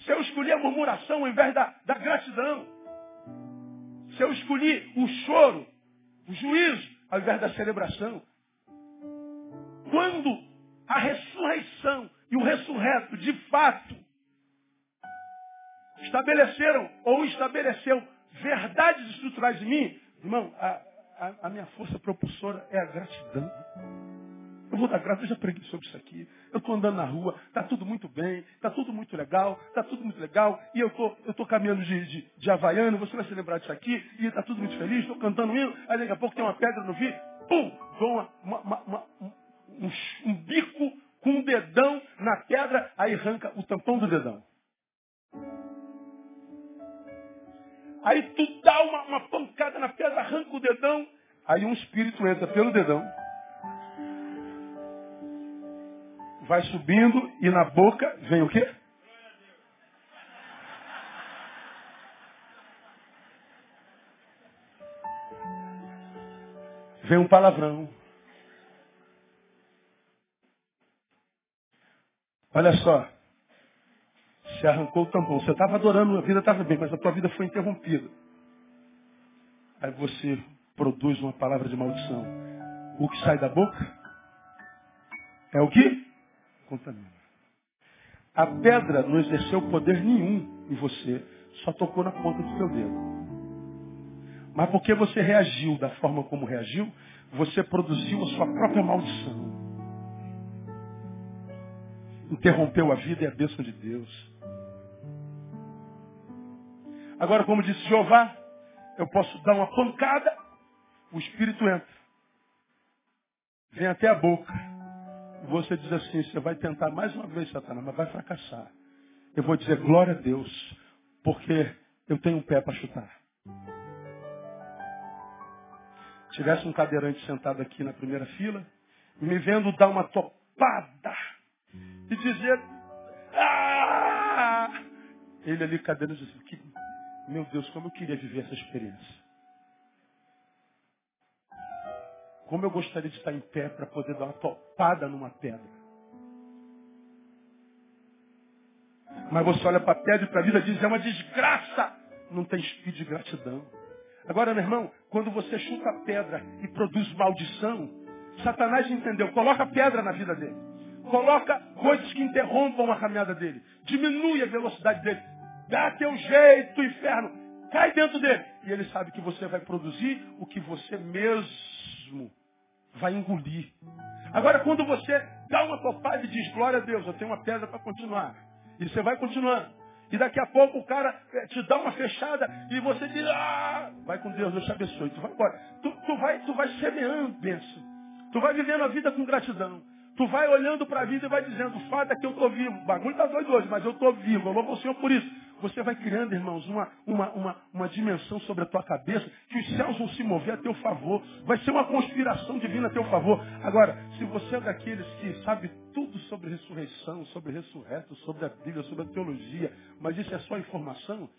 Se eu escolhi a murmuração ao invés da, da gratidão. Se eu escolhi o choro, o juízo, ao invés da celebração. Quando a ressurreição e o ressurreto, de fato, estabeleceram ou estabeleceu verdades estruturais em mim, irmão, a, a, a minha força propulsora é a gratidão. Eu vou dar graça, eu já preguei sobre isso aqui. Eu estou andando na rua, está tudo muito bem, está tudo muito legal, está tudo muito legal, e eu tô, estou caminhando de, de, de Havaiano, você vai se lembrar disso aqui, e está tudo muito feliz, estou cantando hino, aí daqui a pouco tem uma pedra no vidro, pum, dou uma, uma, uma, um, um bico com um dedão na pedra, aí arranca o tampão do dedão. Aí tu dá uma, uma pancada na pedra, arranca o dedão, aí um espírito entra pelo dedão, vai subindo e na boca vem o quê? Vem um palavrão. Olha só. Você arrancou o tampão. Você estava adorando, a vida estava bem, mas a tua vida foi interrompida. Aí você produz uma palavra de maldição. O que sai da boca é o que? Contamina. A pedra não exerceu poder nenhum em você, só tocou na ponta do seu dedo. Mas porque você reagiu da forma como reagiu, você produziu a sua própria maldição. Interrompeu a vida e a bênção de Deus. Agora, como disse Jeová, eu posso dar uma pancada, o Espírito entra. Vem até a boca. Você diz assim, você vai tentar mais uma vez, Satanás, mas vai fracassar. Eu vou dizer glória a Deus, porque eu tenho um pé para chutar. Tivesse um cadeirante sentado aqui na primeira fila, me vendo dar uma topada e dizer, ah! Ele ali cadeirante disse, que meu Deus, como eu queria viver essa experiência. Como eu gostaria de estar em pé para poder dar uma topada numa pedra. Mas você olha para a pedra e para a vida e diz, é uma desgraça. Não tem espírito de gratidão. Agora, meu irmão, quando você chuta a pedra e produz maldição, Satanás entendeu, coloca pedra na vida dele. Coloca coisas que interrompam a caminhada dele. Diminui a velocidade dele. Dá teu jeito, inferno. Cai dentro dele. E ele sabe que você vai produzir o que você mesmo vai engolir. Agora, quando você dá uma topada e diz, glória a Deus, eu tenho uma pedra para continuar. E você vai continuando. E daqui a pouco o cara eh, te dá uma fechada e você diz, ah, vai com Deus, Deus te abençoe. Tu vai embora. Tu, tu, vai, tu vai semeando bênção. Tu vai vivendo a vida com gratidão. Tu vai olhando para a vida e vai dizendo, o fato é que eu estou vivo. O bagulho está doido hoje, mas eu estou vivo. Eu louvo o Senhor por isso. Você vai criando, irmãos, uma, uma, uma, uma dimensão sobre a tua cabeça que os céus vão se mover a teu favor. Vai ser uma conspiração divina a teu favor. Agora, se você é daqueles que sabe tudo sobre ressurreição, sobre ressurreto, sobre a Bíblia, sobre a teologia, mas isso é só informação,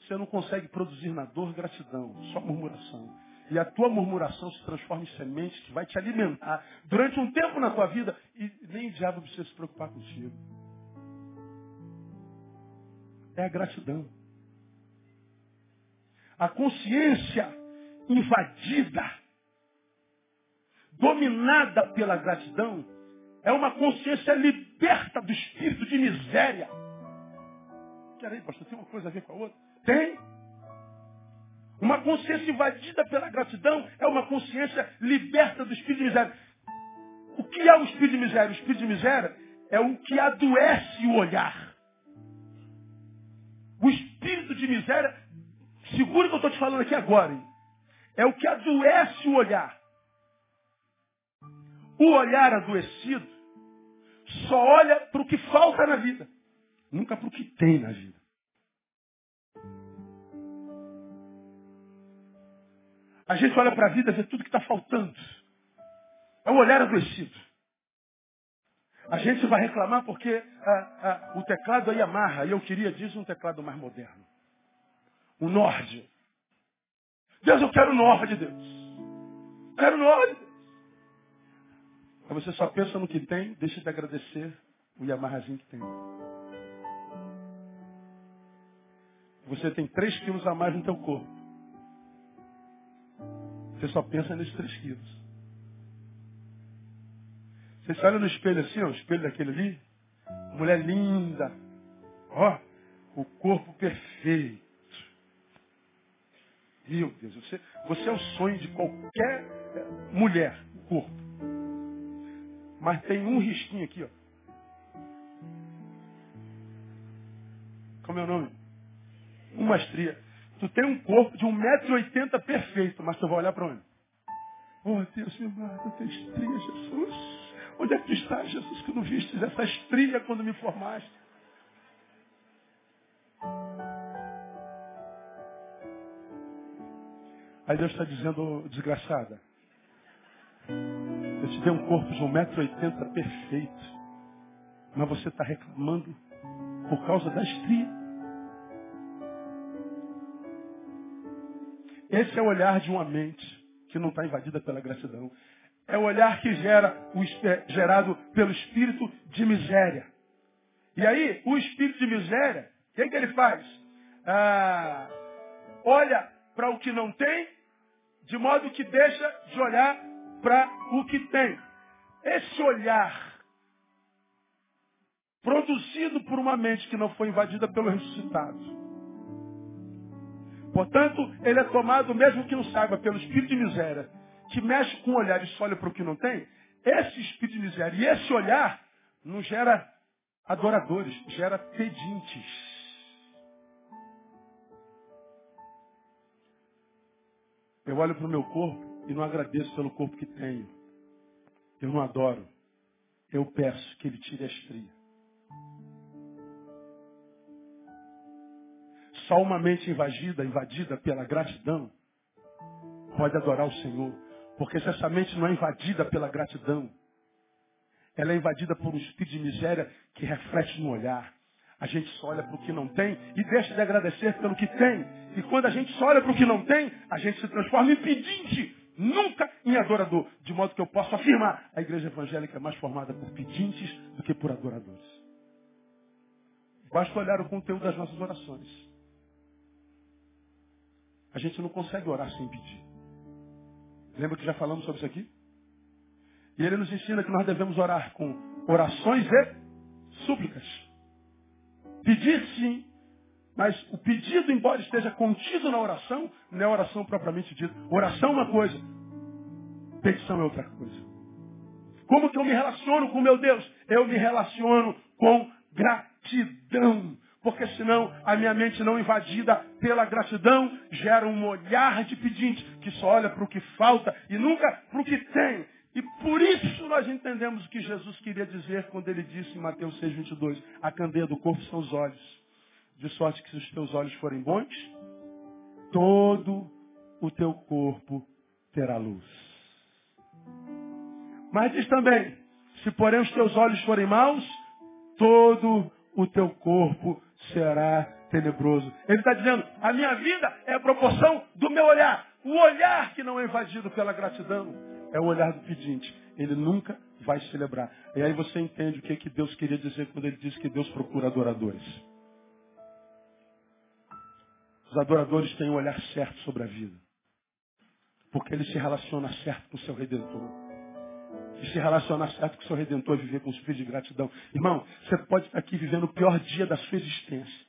você não consegue produzir na dor gratidão, só murmuração. E a tua murmuração se transforma em semente que vai te alimentar durante um tempo na tua vida e nem o diabo precisa se preocupar contigo. É a gratidão. A consciência invadida, dominada pela gratidão, é uma consciência liberta do espírito de miséria. Peraí, pastor, tem uma coisa a ver com a outra? Tem. Uma consciência invadida pela gratidão é uma consciência liberta do espírito de miséria. O que é o espírito de miséria? O espírito de miséria é o que adoece o olhar. Miséria, segura que eu estou te falando aqui agora, hein? é o que adoece o olhar. O olhar adoecido só olha para o que falta na vida, nunca para o que tem na vida. A gente olha para a vida e vê tudo que está faltando. É o olhar adoecido. A gente vai reclamar porque ah, ah, o teclado aí amarra, e eu queria, diz, um teclado mais moderno. O Nord. Deus, eu quero o Nord, Deus. Quero o Nord. Mas você só pensa no que tem, deixa de agradecer o Yamahazinho que tem. Você tem 3 quilos a mais no teu corpo. Você só pensa nesses três quilos. Você se olha no espelho assim, ó, o espelho daquele ali, mulher linda, ó, o corpo perfeito. Meu Deus, você, você é o sonho de qualquer eh, mulher, o corpo. Mas tem um risquinho aqui, ó. Como é o nome? Uma estria. Tu tem um corpo de 1,80m perfeito, mas tu vai olhar para onde? Oh Deus, me mata, tem estria, Jesus. Onde é que tu estás, Jesus, que não vistes essa estria quando me formaste? Aí Deus está dizendo, desgraçada, eu te dei um corpo de 1,80m perfeito, mas você está reclamando por causa da estria. Esse é o olhar de uma mente que não está invadida pela gratidão. É o olhar que gera o, é, gerado pelo espírito de miséria. E aí, o espírito de miséria, o que, que ele faz? Ah, olha para o que não tem, de modo que deixa de olhar para o que tem. Esse olhar, produzido por uma mente que não foi invadida pelo ressuscitado, Portanto, ele é tomado, mesmo que não saiba, pelo espírito de miséria, que mexe com o olhar e só olha para o que não tem. Esse espírito de miséria e esse olhar não gera adoradores, gera pedintes. Eu olho para o meu corpo e não agradeço pelo corpo que tenho. Eu não adoro. Eu peço que ele tire a estria. Só uma mente invadida, invadida pela gratidão, pode adorar o Senhor. Porque se essa mente não é invadida pela gratidão, ela é invadida por um espírito de miséria que reflete no olhar. A gente só olha para o que não tem e deixa de agradecer pelo que tem. E quando a gente só olha para o que não tem, a gente se transforma em pedinte, nunca em adorador. De modo que eu posso afirmar, a igreja evangélica é mais formada por pedintes do que por adoradores. Basta olhar o conteúdo das nossas orações. A gente não consegue orar sem pedir. Lembra que já falamos sobre isso aqui? E ele nos ensina que nós devemos orar com orações e súplicas. Pedir sim, mas o pedido, embora esteja contido na oração, não é oração propriamente dita. Oração é uma coisa, petição é outra coisa. Como que eu me relaciono com meu Deus? Eu me relaciono com gratidão porque senão a minha mente não invadida pela gratidão gera um olhar de pedinte que só olha para o que falta e nunca para o que tem. E por isso nós entendemos o que Jesus queria dizer quando ele disse em Mateus 6, 22, a candeia do corpo são os olhos. De sorte que se os teus olhos forem bons, todo o teu corpo terá luz. Mas diz também, se porém os teus olhos forem maus, todo o teu corpo será tenebroso. Ele está dizendo, a minha vida é a proporção do meu olhar. O olhar que não é invadido pela gratidão é o olhar do pedinte. Ele nunca vai celebrar. E aí você entende o que, que Deus queria dizer quando ele disse que Deus procura adoradores. Os adoradores têm o um olhar certo sobre a vida. Porque ele se relaciona certo com o seu Redentor e se relacionar certo com o seu Redentor e viver com o espírito de gratidão. Irmão, você pode estar aqui vivendo o pior dia da sua existência.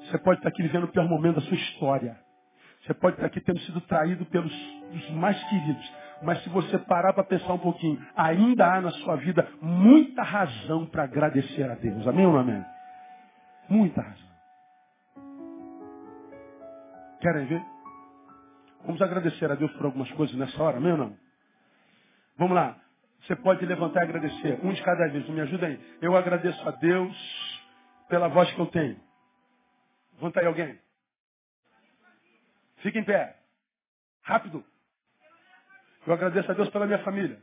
Você pode estar aqui vivendo o pior momento da sua história. Você pode estar aqui tendo sido traído pelos mais queridos. Mas se você parar para pensar um pouquinho, ainda há na sua vida muita razão para agradecer a Deus. Amém ou não amém? Muita razão. Querem ver? Vamos agradecer a Deus por algumas coisas nessa hora, amém ou não? Vamos lá. Você pode levantar e agradecer. Um de cada vez. Me ajuda aí. Eu agradeço a Deus pela voz que eu tenho. Levanta aí alguém. Fica em pé. Rápido. Eu agradeço a Deus pela minha família.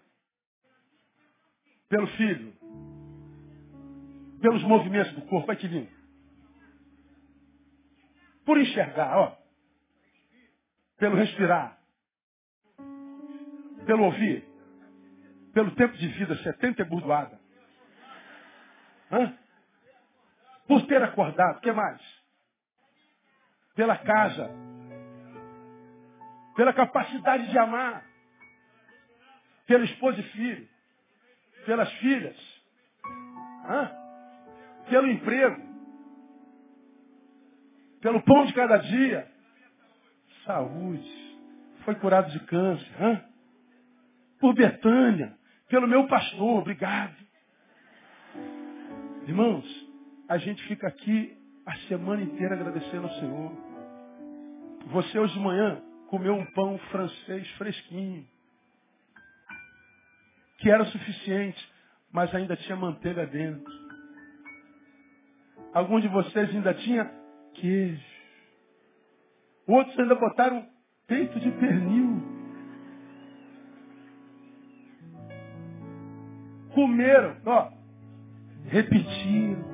Pelo filho. Pelos movimentos do corpo. Vai que lindo. Por enxergar, ó. Pelo respirar. Pelo ouvir pelo tempo de vida 70 burdoada. Hã? Por ter acordado, o que mais? Pela casa. Pela capacidade de amar. Pela esposa e filho. Pelas filhas. Hã? Pelo emprego. Pelo pão de cada dia. Saúde. Foi curado de câncer. Hã? Por Betânia pelo meu pastor, obrigado. Irmãos, a gente fica aqui a semana inteira agradecendo ao Senhor. Você hoje de manhã comeu um pão francês fresquinho, que era suficiente, mas ainda tinha manteiga dentro. Alguns de vocês ainda tinha queijo. Outros ainda botaram peito de pernil. comeram, ó, repetiram.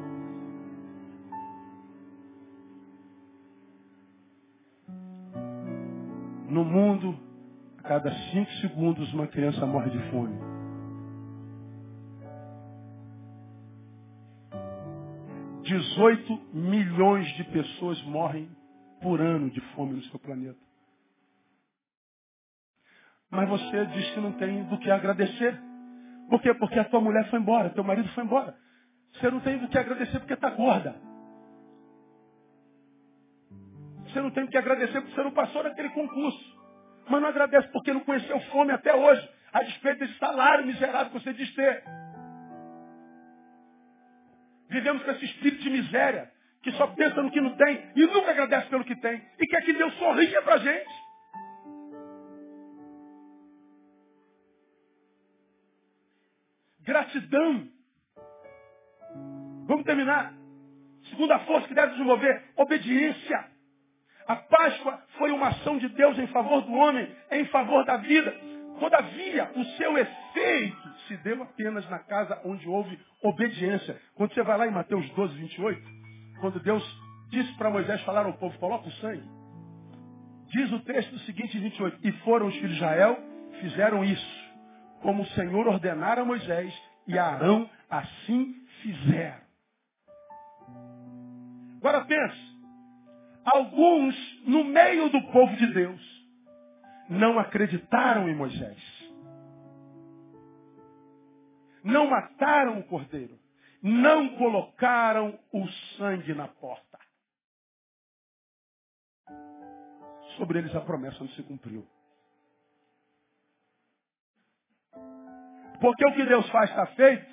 No mundo, a cada cinco segundos, uma criança morre de fome. Dezoito milhões de pessoas morrem por ano de fome no seu planeta. Mas você diz que não tem do que agradecer. Por quê? Porque a tua mulher foi embora, teu marido foi embora. Você não tem o que agradecer porque está gorda. Você não tem o que agradecer porque você não passou naquele concurso. Mas não agradece porque não conheceu fome até hoje, a despeito desse salário miserável que você diz ter. Vivemos com esse espírito de miséria, que só pensa no que não tem e nunca agradece pelo que tem. E quer que Deus sorria para a gente. Gratidão. Vamos terminar. Segunda força que deve desenvolver, obediência. A Páscoa foi uma ação de Deus em favor do homem, em favor da vida. Todavia, o seu efeito se deu apenas na casa onde houve obediência. Quando você vai lá em Mateus 12, 28, quando Deus disse para Moisés falar ao povo, coloca o sangue. Diz o texto seguinte, 28, e foram os filhos de Israel, fizeram isso como o Senhor ordenara a Moisés, e Arão assim fizeram. Agora pense, alguns no meio do povo de Deus não acreditaram em Moisés. Não mataram o cordeiro. Não colocaram o sangue na porta. Sobre eles a promessa não se cumpriu. Porque o que Deus faz está feito,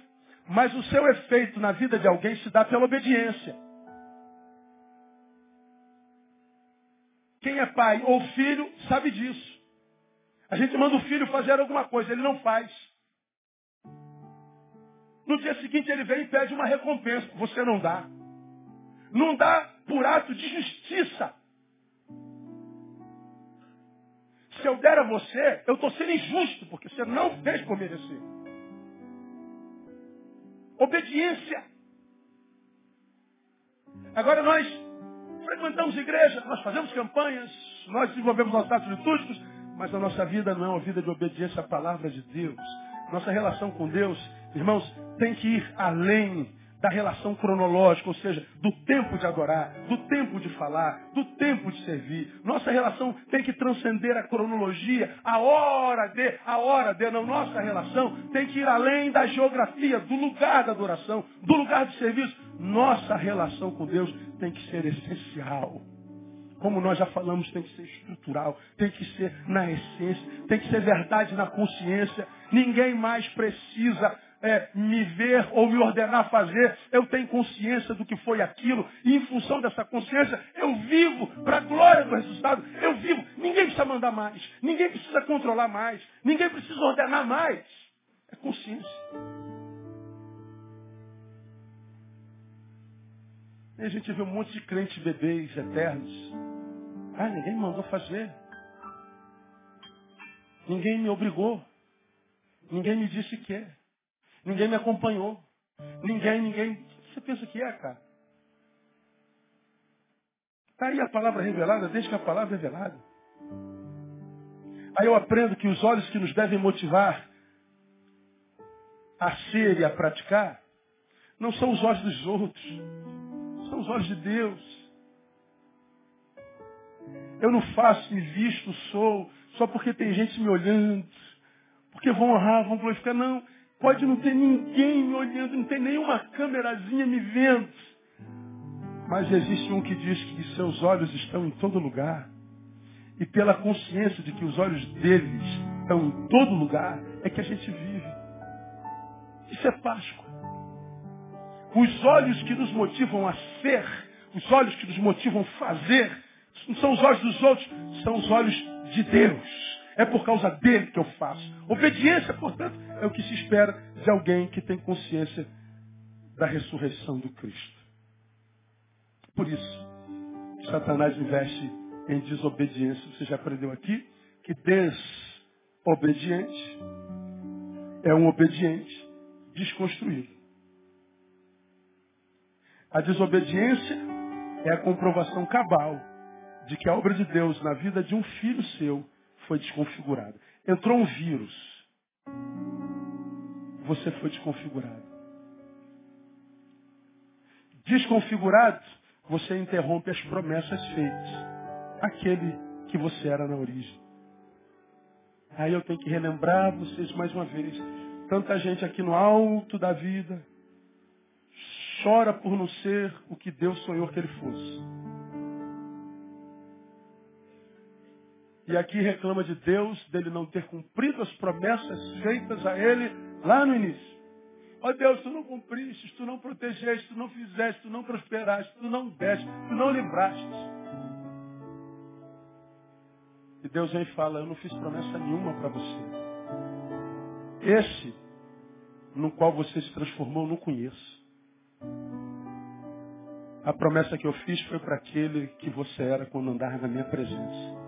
mas o seu efeito na vida de alguém se dá pela obediência. Quem é pai ou filho sabe disso. A gente manda o filho fazer alguma coisa, ele não faz. No dia seguinte ele vem e pede uma recompensa, você não dá. Não dá por ato de justiça. Se eu der a você, eu estou sendo injusto, porque você não fez por merecer. Obediência. Agora nós frequentamos igreja, nós fazemos campanhas, nós desenvolvemos nossos atos litúrgicos, mas a nossa vida não é uma vida de obediência à palavra de Deus. Nossa relação com Deus, irmãos, tem que ir além da relação cronológica, ou seja, do tempo de adorar, do tempo de falar, do tempo de servir. Nossa relação tem que transcender a cronologia, a hora de, a hora de, não, nossa relação tem que ir além da geografia, do lugar da adoração, do lugar de serviço. Nossa relação com Deus tem que ser essencial. Como nós já falamos, tem que ser estrutural, tem que ser na essência, tem que ser verdade na consciência. Ninguém mais precisa é, me ver ou me ordenar fazer, eu tenho consciência do que foi aquilo, e em função dessa consciência, eu vivo para a glória do resultado. Eu vivo. Ninguém precisa mandar mais, ninguém precisa controlar mais, ninguém precisa ordenar mais. É consciência. E a gente vê um monte de crentes bebês eternos. Ah, ninguém me mandou fazer. Ninguém me obrigou. Ninguém me disse que é. Ninguém me acompanhou. Ninguém, ninguém. O que você pensa que é, cara? Está aí a palavra revelada, desde que a palavra é revelada. Aí eu aprendo que os olhos que nos devem motivar a ser e a praticar não são os olhos dos outros, são os olhos de Deus. Eu não faço, me visto, sou, só porque tem gente me olhando, porque vão honrar, vão glorificar. Não, Pode não ter ninguém me olhando, não tem nenhuma câmerazinha me vendo. Mas existe um que diz que seus olhos estão em todo lugar. E pela consciência de que os olhos deles estão em todo lugar, é que a gente vive. Isso é Páscoa. Os olhos que nos motivam a ser, os olhos que nos motivam a fazer, não são os olhos dos outros, são os olhos de Deus. É por causa dele que eu faço. Obediência, portanto, é o que se espera de alguém que tem consciência da ressurreição do Cristo. Por isso, Satanás investe em desobediência. Você já aprendeu aqui que desobediente é um obediente desconstruído. A desobediência é a comprovação cabal de que a obra de Deus na vida de um filho seu foi desconfigurado. Entrou um vírus. Você foi desconfigurado. Desconfigurado, você interrompe as promessas feitas. Aquele que você era na origem. Aí eu tenho que relembrar vocês mais uma vez. Tanta gente aqui no alto da vida chora por não ser o que Deus sonhou que ele fosse. E aqui reclama de Deus, dele não ter cumprido as promessas feitas a ele lá no início. Ó oh Deus, tu não cumpriste, tu não protegeste, tu não fizeste, tu não prosperaste, tu não deste, tu não livraste. E Deus vem e fala, eu não fiz promessa nenhuma para você. Esse no qual você se transformou, eu não conheço. A promessa que eu fiz foi para aquele que você era quando andava na minha presença.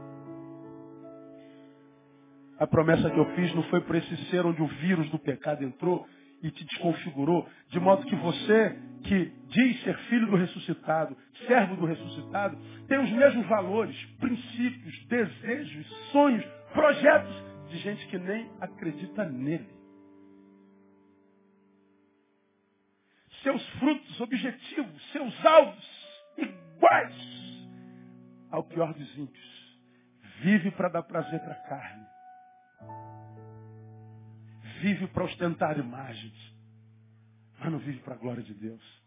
A promessa que eu fiz não foi para esse ser onde o vírus do pecado entrou e te desconfigurou, de modo que você, que diz ser filho do ressuscitado, servo do ressuscitado, tem os mesmos valores, princípios, desejos, sonhos, projetos de gente que nem acredita nele. Seus frutos, objetivos, seus alvos, iguais ao pior dos ímpios. Vive para dar prazer para a carne vive para ostentar imagens, mas não vive para a glória de Deus.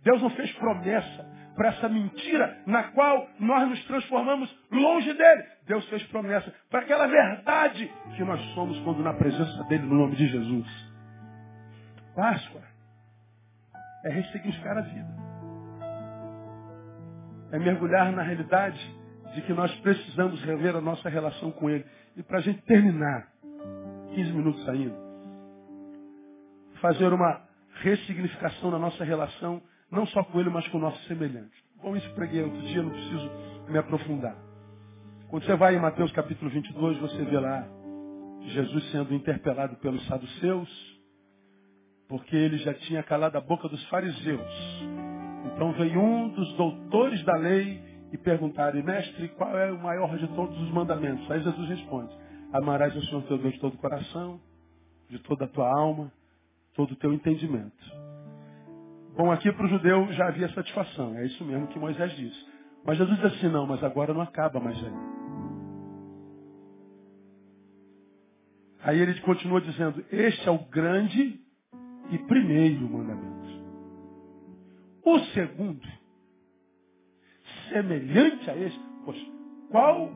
Deus não fez promessa para essa mentira na qual nós nos transformamos longe dele. Deus fez promessa para aquela verdade que nós somos quando na presença dele, no nome de Jesus. Páscoa é ressignificar a vida. É mergulhar na realidade de que nós precisamos rever a nossa relação com Ele. E para a gente terminar, 15 minutos ainda. Fazer uma ressignificação na nossa relação, não só com ele, mas com o nosso semelhante. Bom, isso preguei outro dia, não preciso me aprofundar. Quando você vai em Mateus capítulo 22, você vê lá Jesus sendo interpelado pelos saduceus, porque ele já tinha calado a boca dos fariseus. Então veio um dos doutores da lei e perguntaram, mestre, qual é o maior de todos os mandamentos? Aí Jesus responde, amarás o Senhor teu Deus de todo o coração, de toda a tua alma, todo o teu entendimento. Bom, aqui para o judeu já havia satisfação. É isso mesmo que Moisés disse. Mas Jesus disse assim, não, mas agora não acaba mais aí. Aí ele continua dizendo, este é o grande e primeiro mandamento. O segundo, semelhante a este, poxa, qual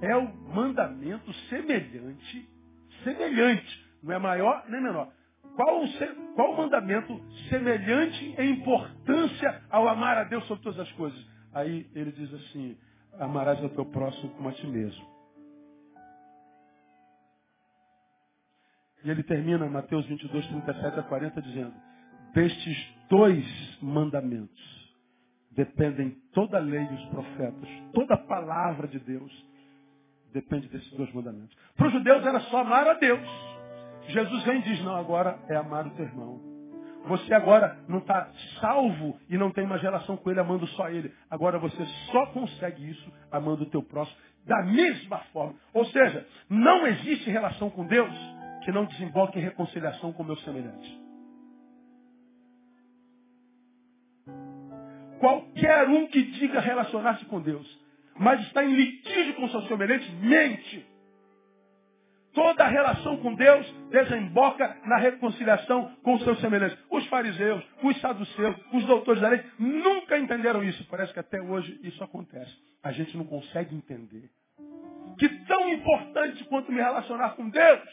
é o mandamento semelhante, semelhante, não é maior nem menor, qual, qual o mandamento semelhante em importância ao amar a Deus sobre todas as coisas? Aí ele diz assim, amarás ao teu próximo como a ti mesmo. E ele termina, Mateus 22, 37 a 40, dizendo, destes dois mandamentos dependem toda a lei e os profetas, toda a palavra de Deus depende desses dois mandamentos. Para os judeus era só amar a Deus. Jesus vem e diz, não, agora é amar o teu irmão. Você agora não está salvo e não tem mais relação com ele amando só ele. Agora você só consegue isso amando o teu próximo da mesma forma. Ou seja, não existe relação com Deus que não desemboque em reconciliação com o meu semelhante. Qualquer um que diga relacionar-se com Deus, mas está em litígio com o seu semelhante, mente. Toda relação com Deus desemboca na reconciliação com seus semelhantes. Os fariseus, os saduceus, os doutores da lei nunca entenderam isso. Parece que até hoje isso acontece. A gente não consegue entender. Que tão importante quanto me relacionar com Deus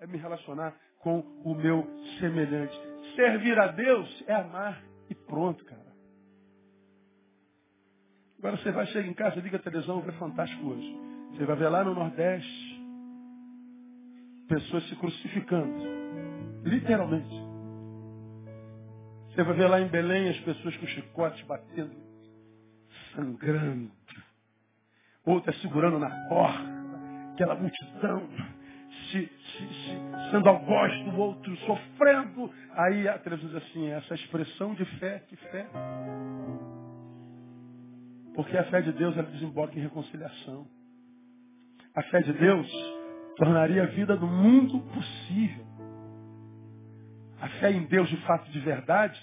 é me relacionar com o meu semelhante. Servir a Deus é amar e pronto, cara. Agora você vai chegar em casa, liga a televisão, vê fantástico hoje. Você vai ver lá no Nordeste pessoas se crucificando. Literalmente. Você vai ver lá em Belém as pessoas com chicotes batendo, sangrando. Outras segurando na porta, aquela multidão, se, se, se, sendo algoz do outro, sofrendo. Aí a televisão diz assim, essa expressão de fé, que fé? Porque a fé de Deus ela desemboca em reconciliação. A fé de Deus tornaria a vida do mundo possível. A fé em Deus de fato de verdade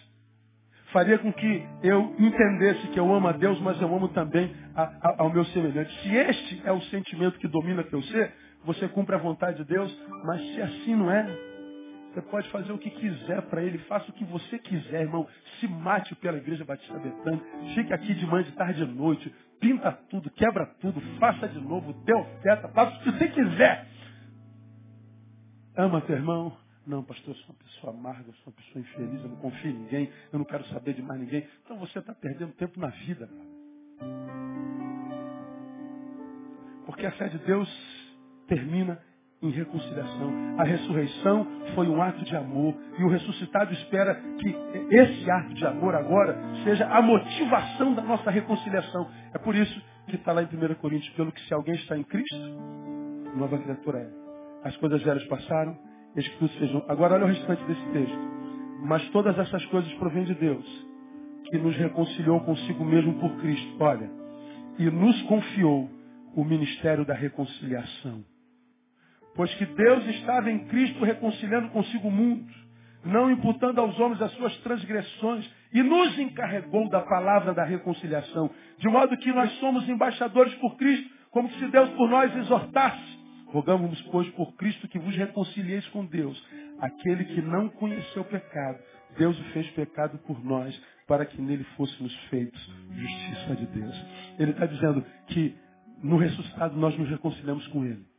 faria com que eu entendesse que eu amo a Deus, mas eu amo também a, a, ao meu semelhante. Se este é o sentimento que domina teu ser, você cumpre a vontade de Deus, mas se assim não é, você pode fazer o que quiser para ele, faça o que você quiser, irmão. Se mate pela igreja Batista Betânia, fique aqui de manhã, de tarde, de noite, pinta tudo, quebra tudo, faça de novo, dê oferta, faça o que você quiser. Ama teu irmão? Não, pastor, eu sou uma pessoa amarga, eu sou uma pessoa infeliz, eu não confio em ninguém, eu não quero saber de mais ninguém. Então você está perdendo tempo na vida. Porque a fé de Deus termina em reconciliação. A ressurreição foi um ato de amor e o ressuscitado espera que esse ato de amor agora seja a motivação da nossa reconciliação. É por isso que está lá em 1 Coríntios, pelo que se alguém está em Cristo, nova criatura é. As coisas velhas passaram, eis que tudo sejam. Agora olha o restante desse texto. Mas todas essas coisas provêm de Deus, que nos reconciliou consigo mesmo por Cristo. Olha, e nos confiou o ministério da reconciliação. Pois que Deus estava em Cristo reconciliando consigo o mundo, não imputando aos homens as suas transgressões, e nos encarregou da palavra da reconciliação, de modo que nós somos embaixadores por Cristo, como se Deus por nós exortasse Rogamos, pois, por Cristo que vos reconcilieis com Deus. Aquele que não conheceu pecado, Deus o fez pecado por nós, para que nele fôssemos feitos justiça de Deus. Ele está dizendo que no ressuscitado nós nos reconciliamos com Ele.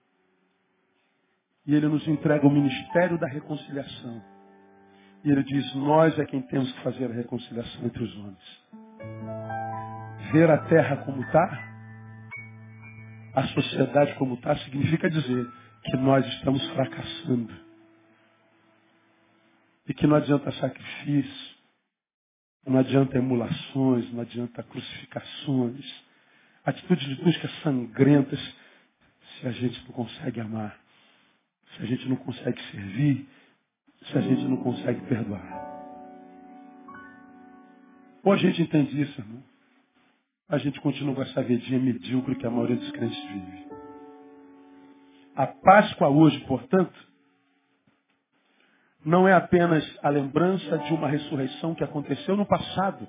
E Ele nos entrega o ministério da reconciliação. E Ele diz, nós é quem temos que fazer a reconciliação entre os homens. Ver a terra como está, a sociedade como está, significa dizer que nós estamos fracassando. E que não adianta sacrifício, Não adianta emulações, não adianta crucificações, atitudes litúrgicas sangrentas, se a gente não consegue amar, se a gente não consegue servir, se a gente não consegue perdoar. Ou a gente entende isso, irmão. A gente continua com essa vidinha medíocre que a maioria dos crentes vive. A Páscoa hoje, portanto, não é apenas a lembrança de uma ressurreição que aconteceu no passado,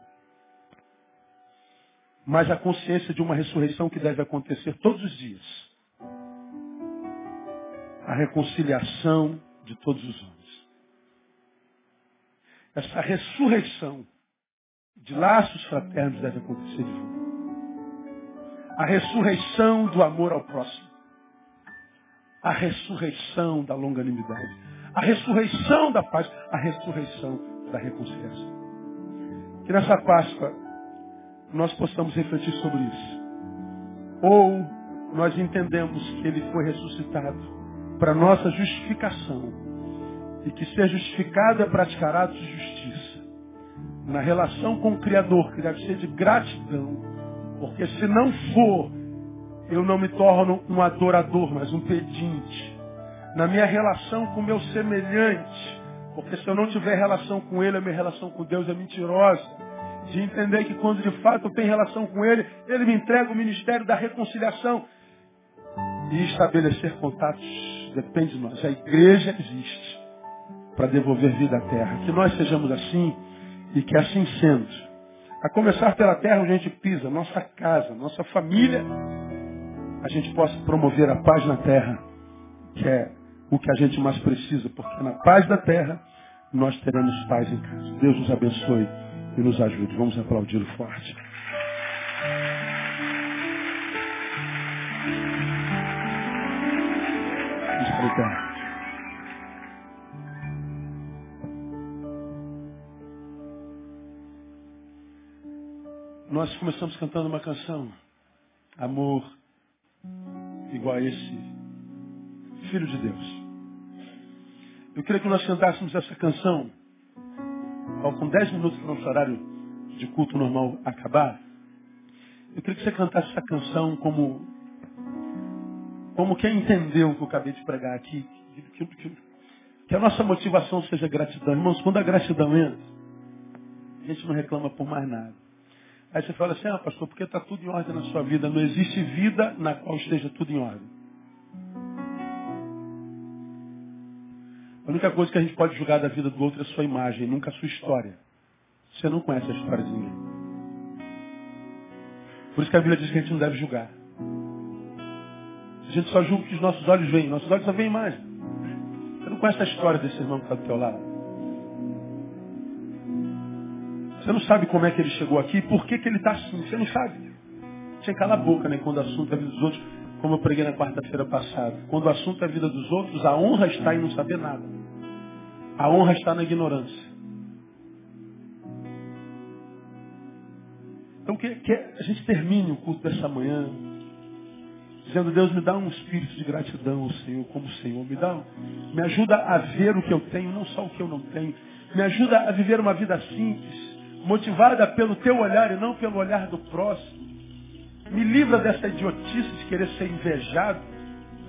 mas a consciência de uma ressurreição que deve acontecer todos os dias. A reconciliação de todos os homens. Essa ressurreição de laços fraternos deve acontecer de novo. A ressurreição do amor ao próximo. A ressurreição da longanimidade. A ressurreição da paz. A ressurreição da reconciliação. Que nessa Páscoa nós possamos refletir sobre isso. Ou nós entendemos que ele foi ressuscitado para nossa justificação. E que ser justificado é praticar atos de justiça na relação com o Criador, que deve ser de gratidão, porque se não for, eu não me torno um adorador, mas um pedinte. Na minha relação com o meu semelhante, porque se eu não tiver relação com ele, a minha relação com Deus é mentirosa. De entender que quando de fato eu tenho relação com ele, ele me entrega o ministério da reconciliação. E estabelecer contatos depende de nós. A igreja existe para devolver vida à terra. Que nós sejamos assim e que assim sendo, a começar pela terra onde a gente pisa, nossa casa, nossa família, a gente possa promover a paz na terra, que é o que a gente mais precisa, porque na paz da terra nós teremos paz em casa. Deus nos abençoe e nos ajude. Vamos aplaudi-lo forte. Nós começamos cantando uma canção. Amor igual a esse Filho de Deus. Eu queria que nós cantássemos essa canção com 10 minutos para o nosso horário de culto normal acabar. Eu queria que você cantasse essa canção como como quem entendeu o que eu acabei de pregar aqui. Que, a nossa motivação seja gratidão. Irmãos, quando a gratidão entra, a gente não reclama por mais nada. Aí você fala assim, ah pastor, porque está tudo em ordem na sua vida. Não existe vida na qual esteja tudo em ordem. A única coisa que a gente pode julgar da vida do outro é a sua imagem, nunca a sua história. Você não conhece a história de ninguém. Por isso que a Bíblia diz que a gente não deve julgar. Gente só julga o que os nossos olhos veem. Nossos olhos só veem imagem. Você não conhece a história desse irmão que está do teu lado. Você não sabe como é que ele chegou aqui, por que, que ele está assim. Você não sabe. Que calar a boca, né? Quando o assunto é a vida dos outros, como eu preguei na quarta-feira passada. Quando o assunto é a vida dos outros, a honra está em não saber nada. A honra está na ignorância. Então que, que a gente termine o culto dessa manhã dizendo, Deus, me dá um espírito de gratidão, Senhor, como Senhor. Me dá, me ajuda a ver o que eu tenho, não só o que eu não tenho. Me ajuda a viver uma vida simples motivada pelo teu olhar e não pelo olhar do próximo. Me livra dessa idiotice de querer ser invejado,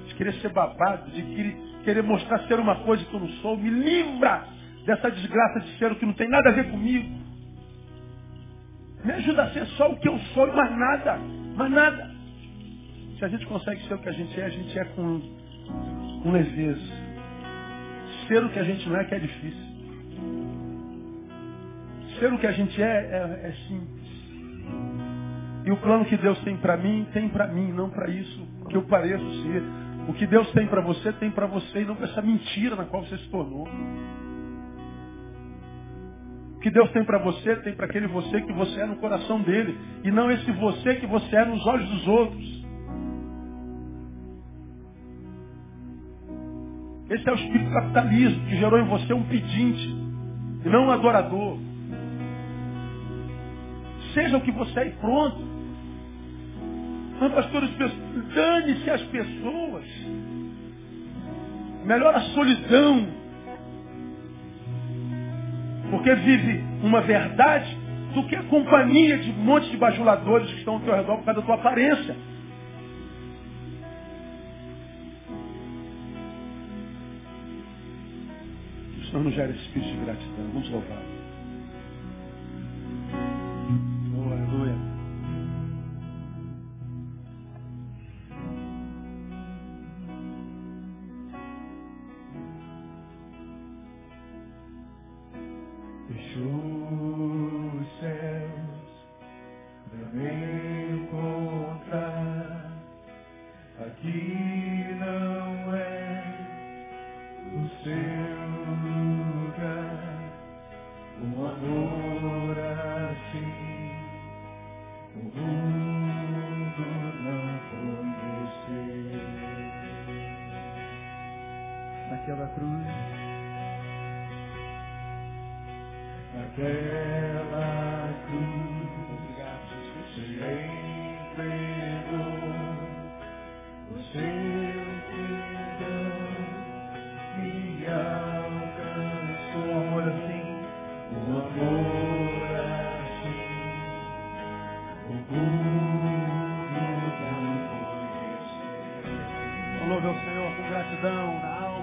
de querer ser babado, de querer mostrar ser uma coisa que eu não sou. Me livra dessa desgraça de ser o que não tem nada a ver comigo. Me ajuda a ser só o que eu sou e mais nada, mais nada. A gente consegue ser o que a gente é, a gente é com, com leveza. Ser o que a gente não é que é difícil. Ser o que a gente é, é, é simples. E o plano que Deus tem para mim, tem para mim, não para isso que eu pareço ser. O que Deus tem para você, tem para você e não para essa mentira na qual você se tornou. O que Deus tem para você, tem para aquele você que você é no coração dele. E não esse você que você é nos olhos dos outros. Esse é o espírito capitalismo que gerou em você um pedinte, e não um adorador. Seja o que você é e pronto. Mas, pastor, dane-se as pessoas. Melhor a solidão. Porque vive uma verdade do que a companhia de um monte de bajuladores que estão ao teu redor por causa da tua aparência. nós nos esse espírito de gratidão. Vamos louvá-lo. louve ao Senhor com gratidão na alma.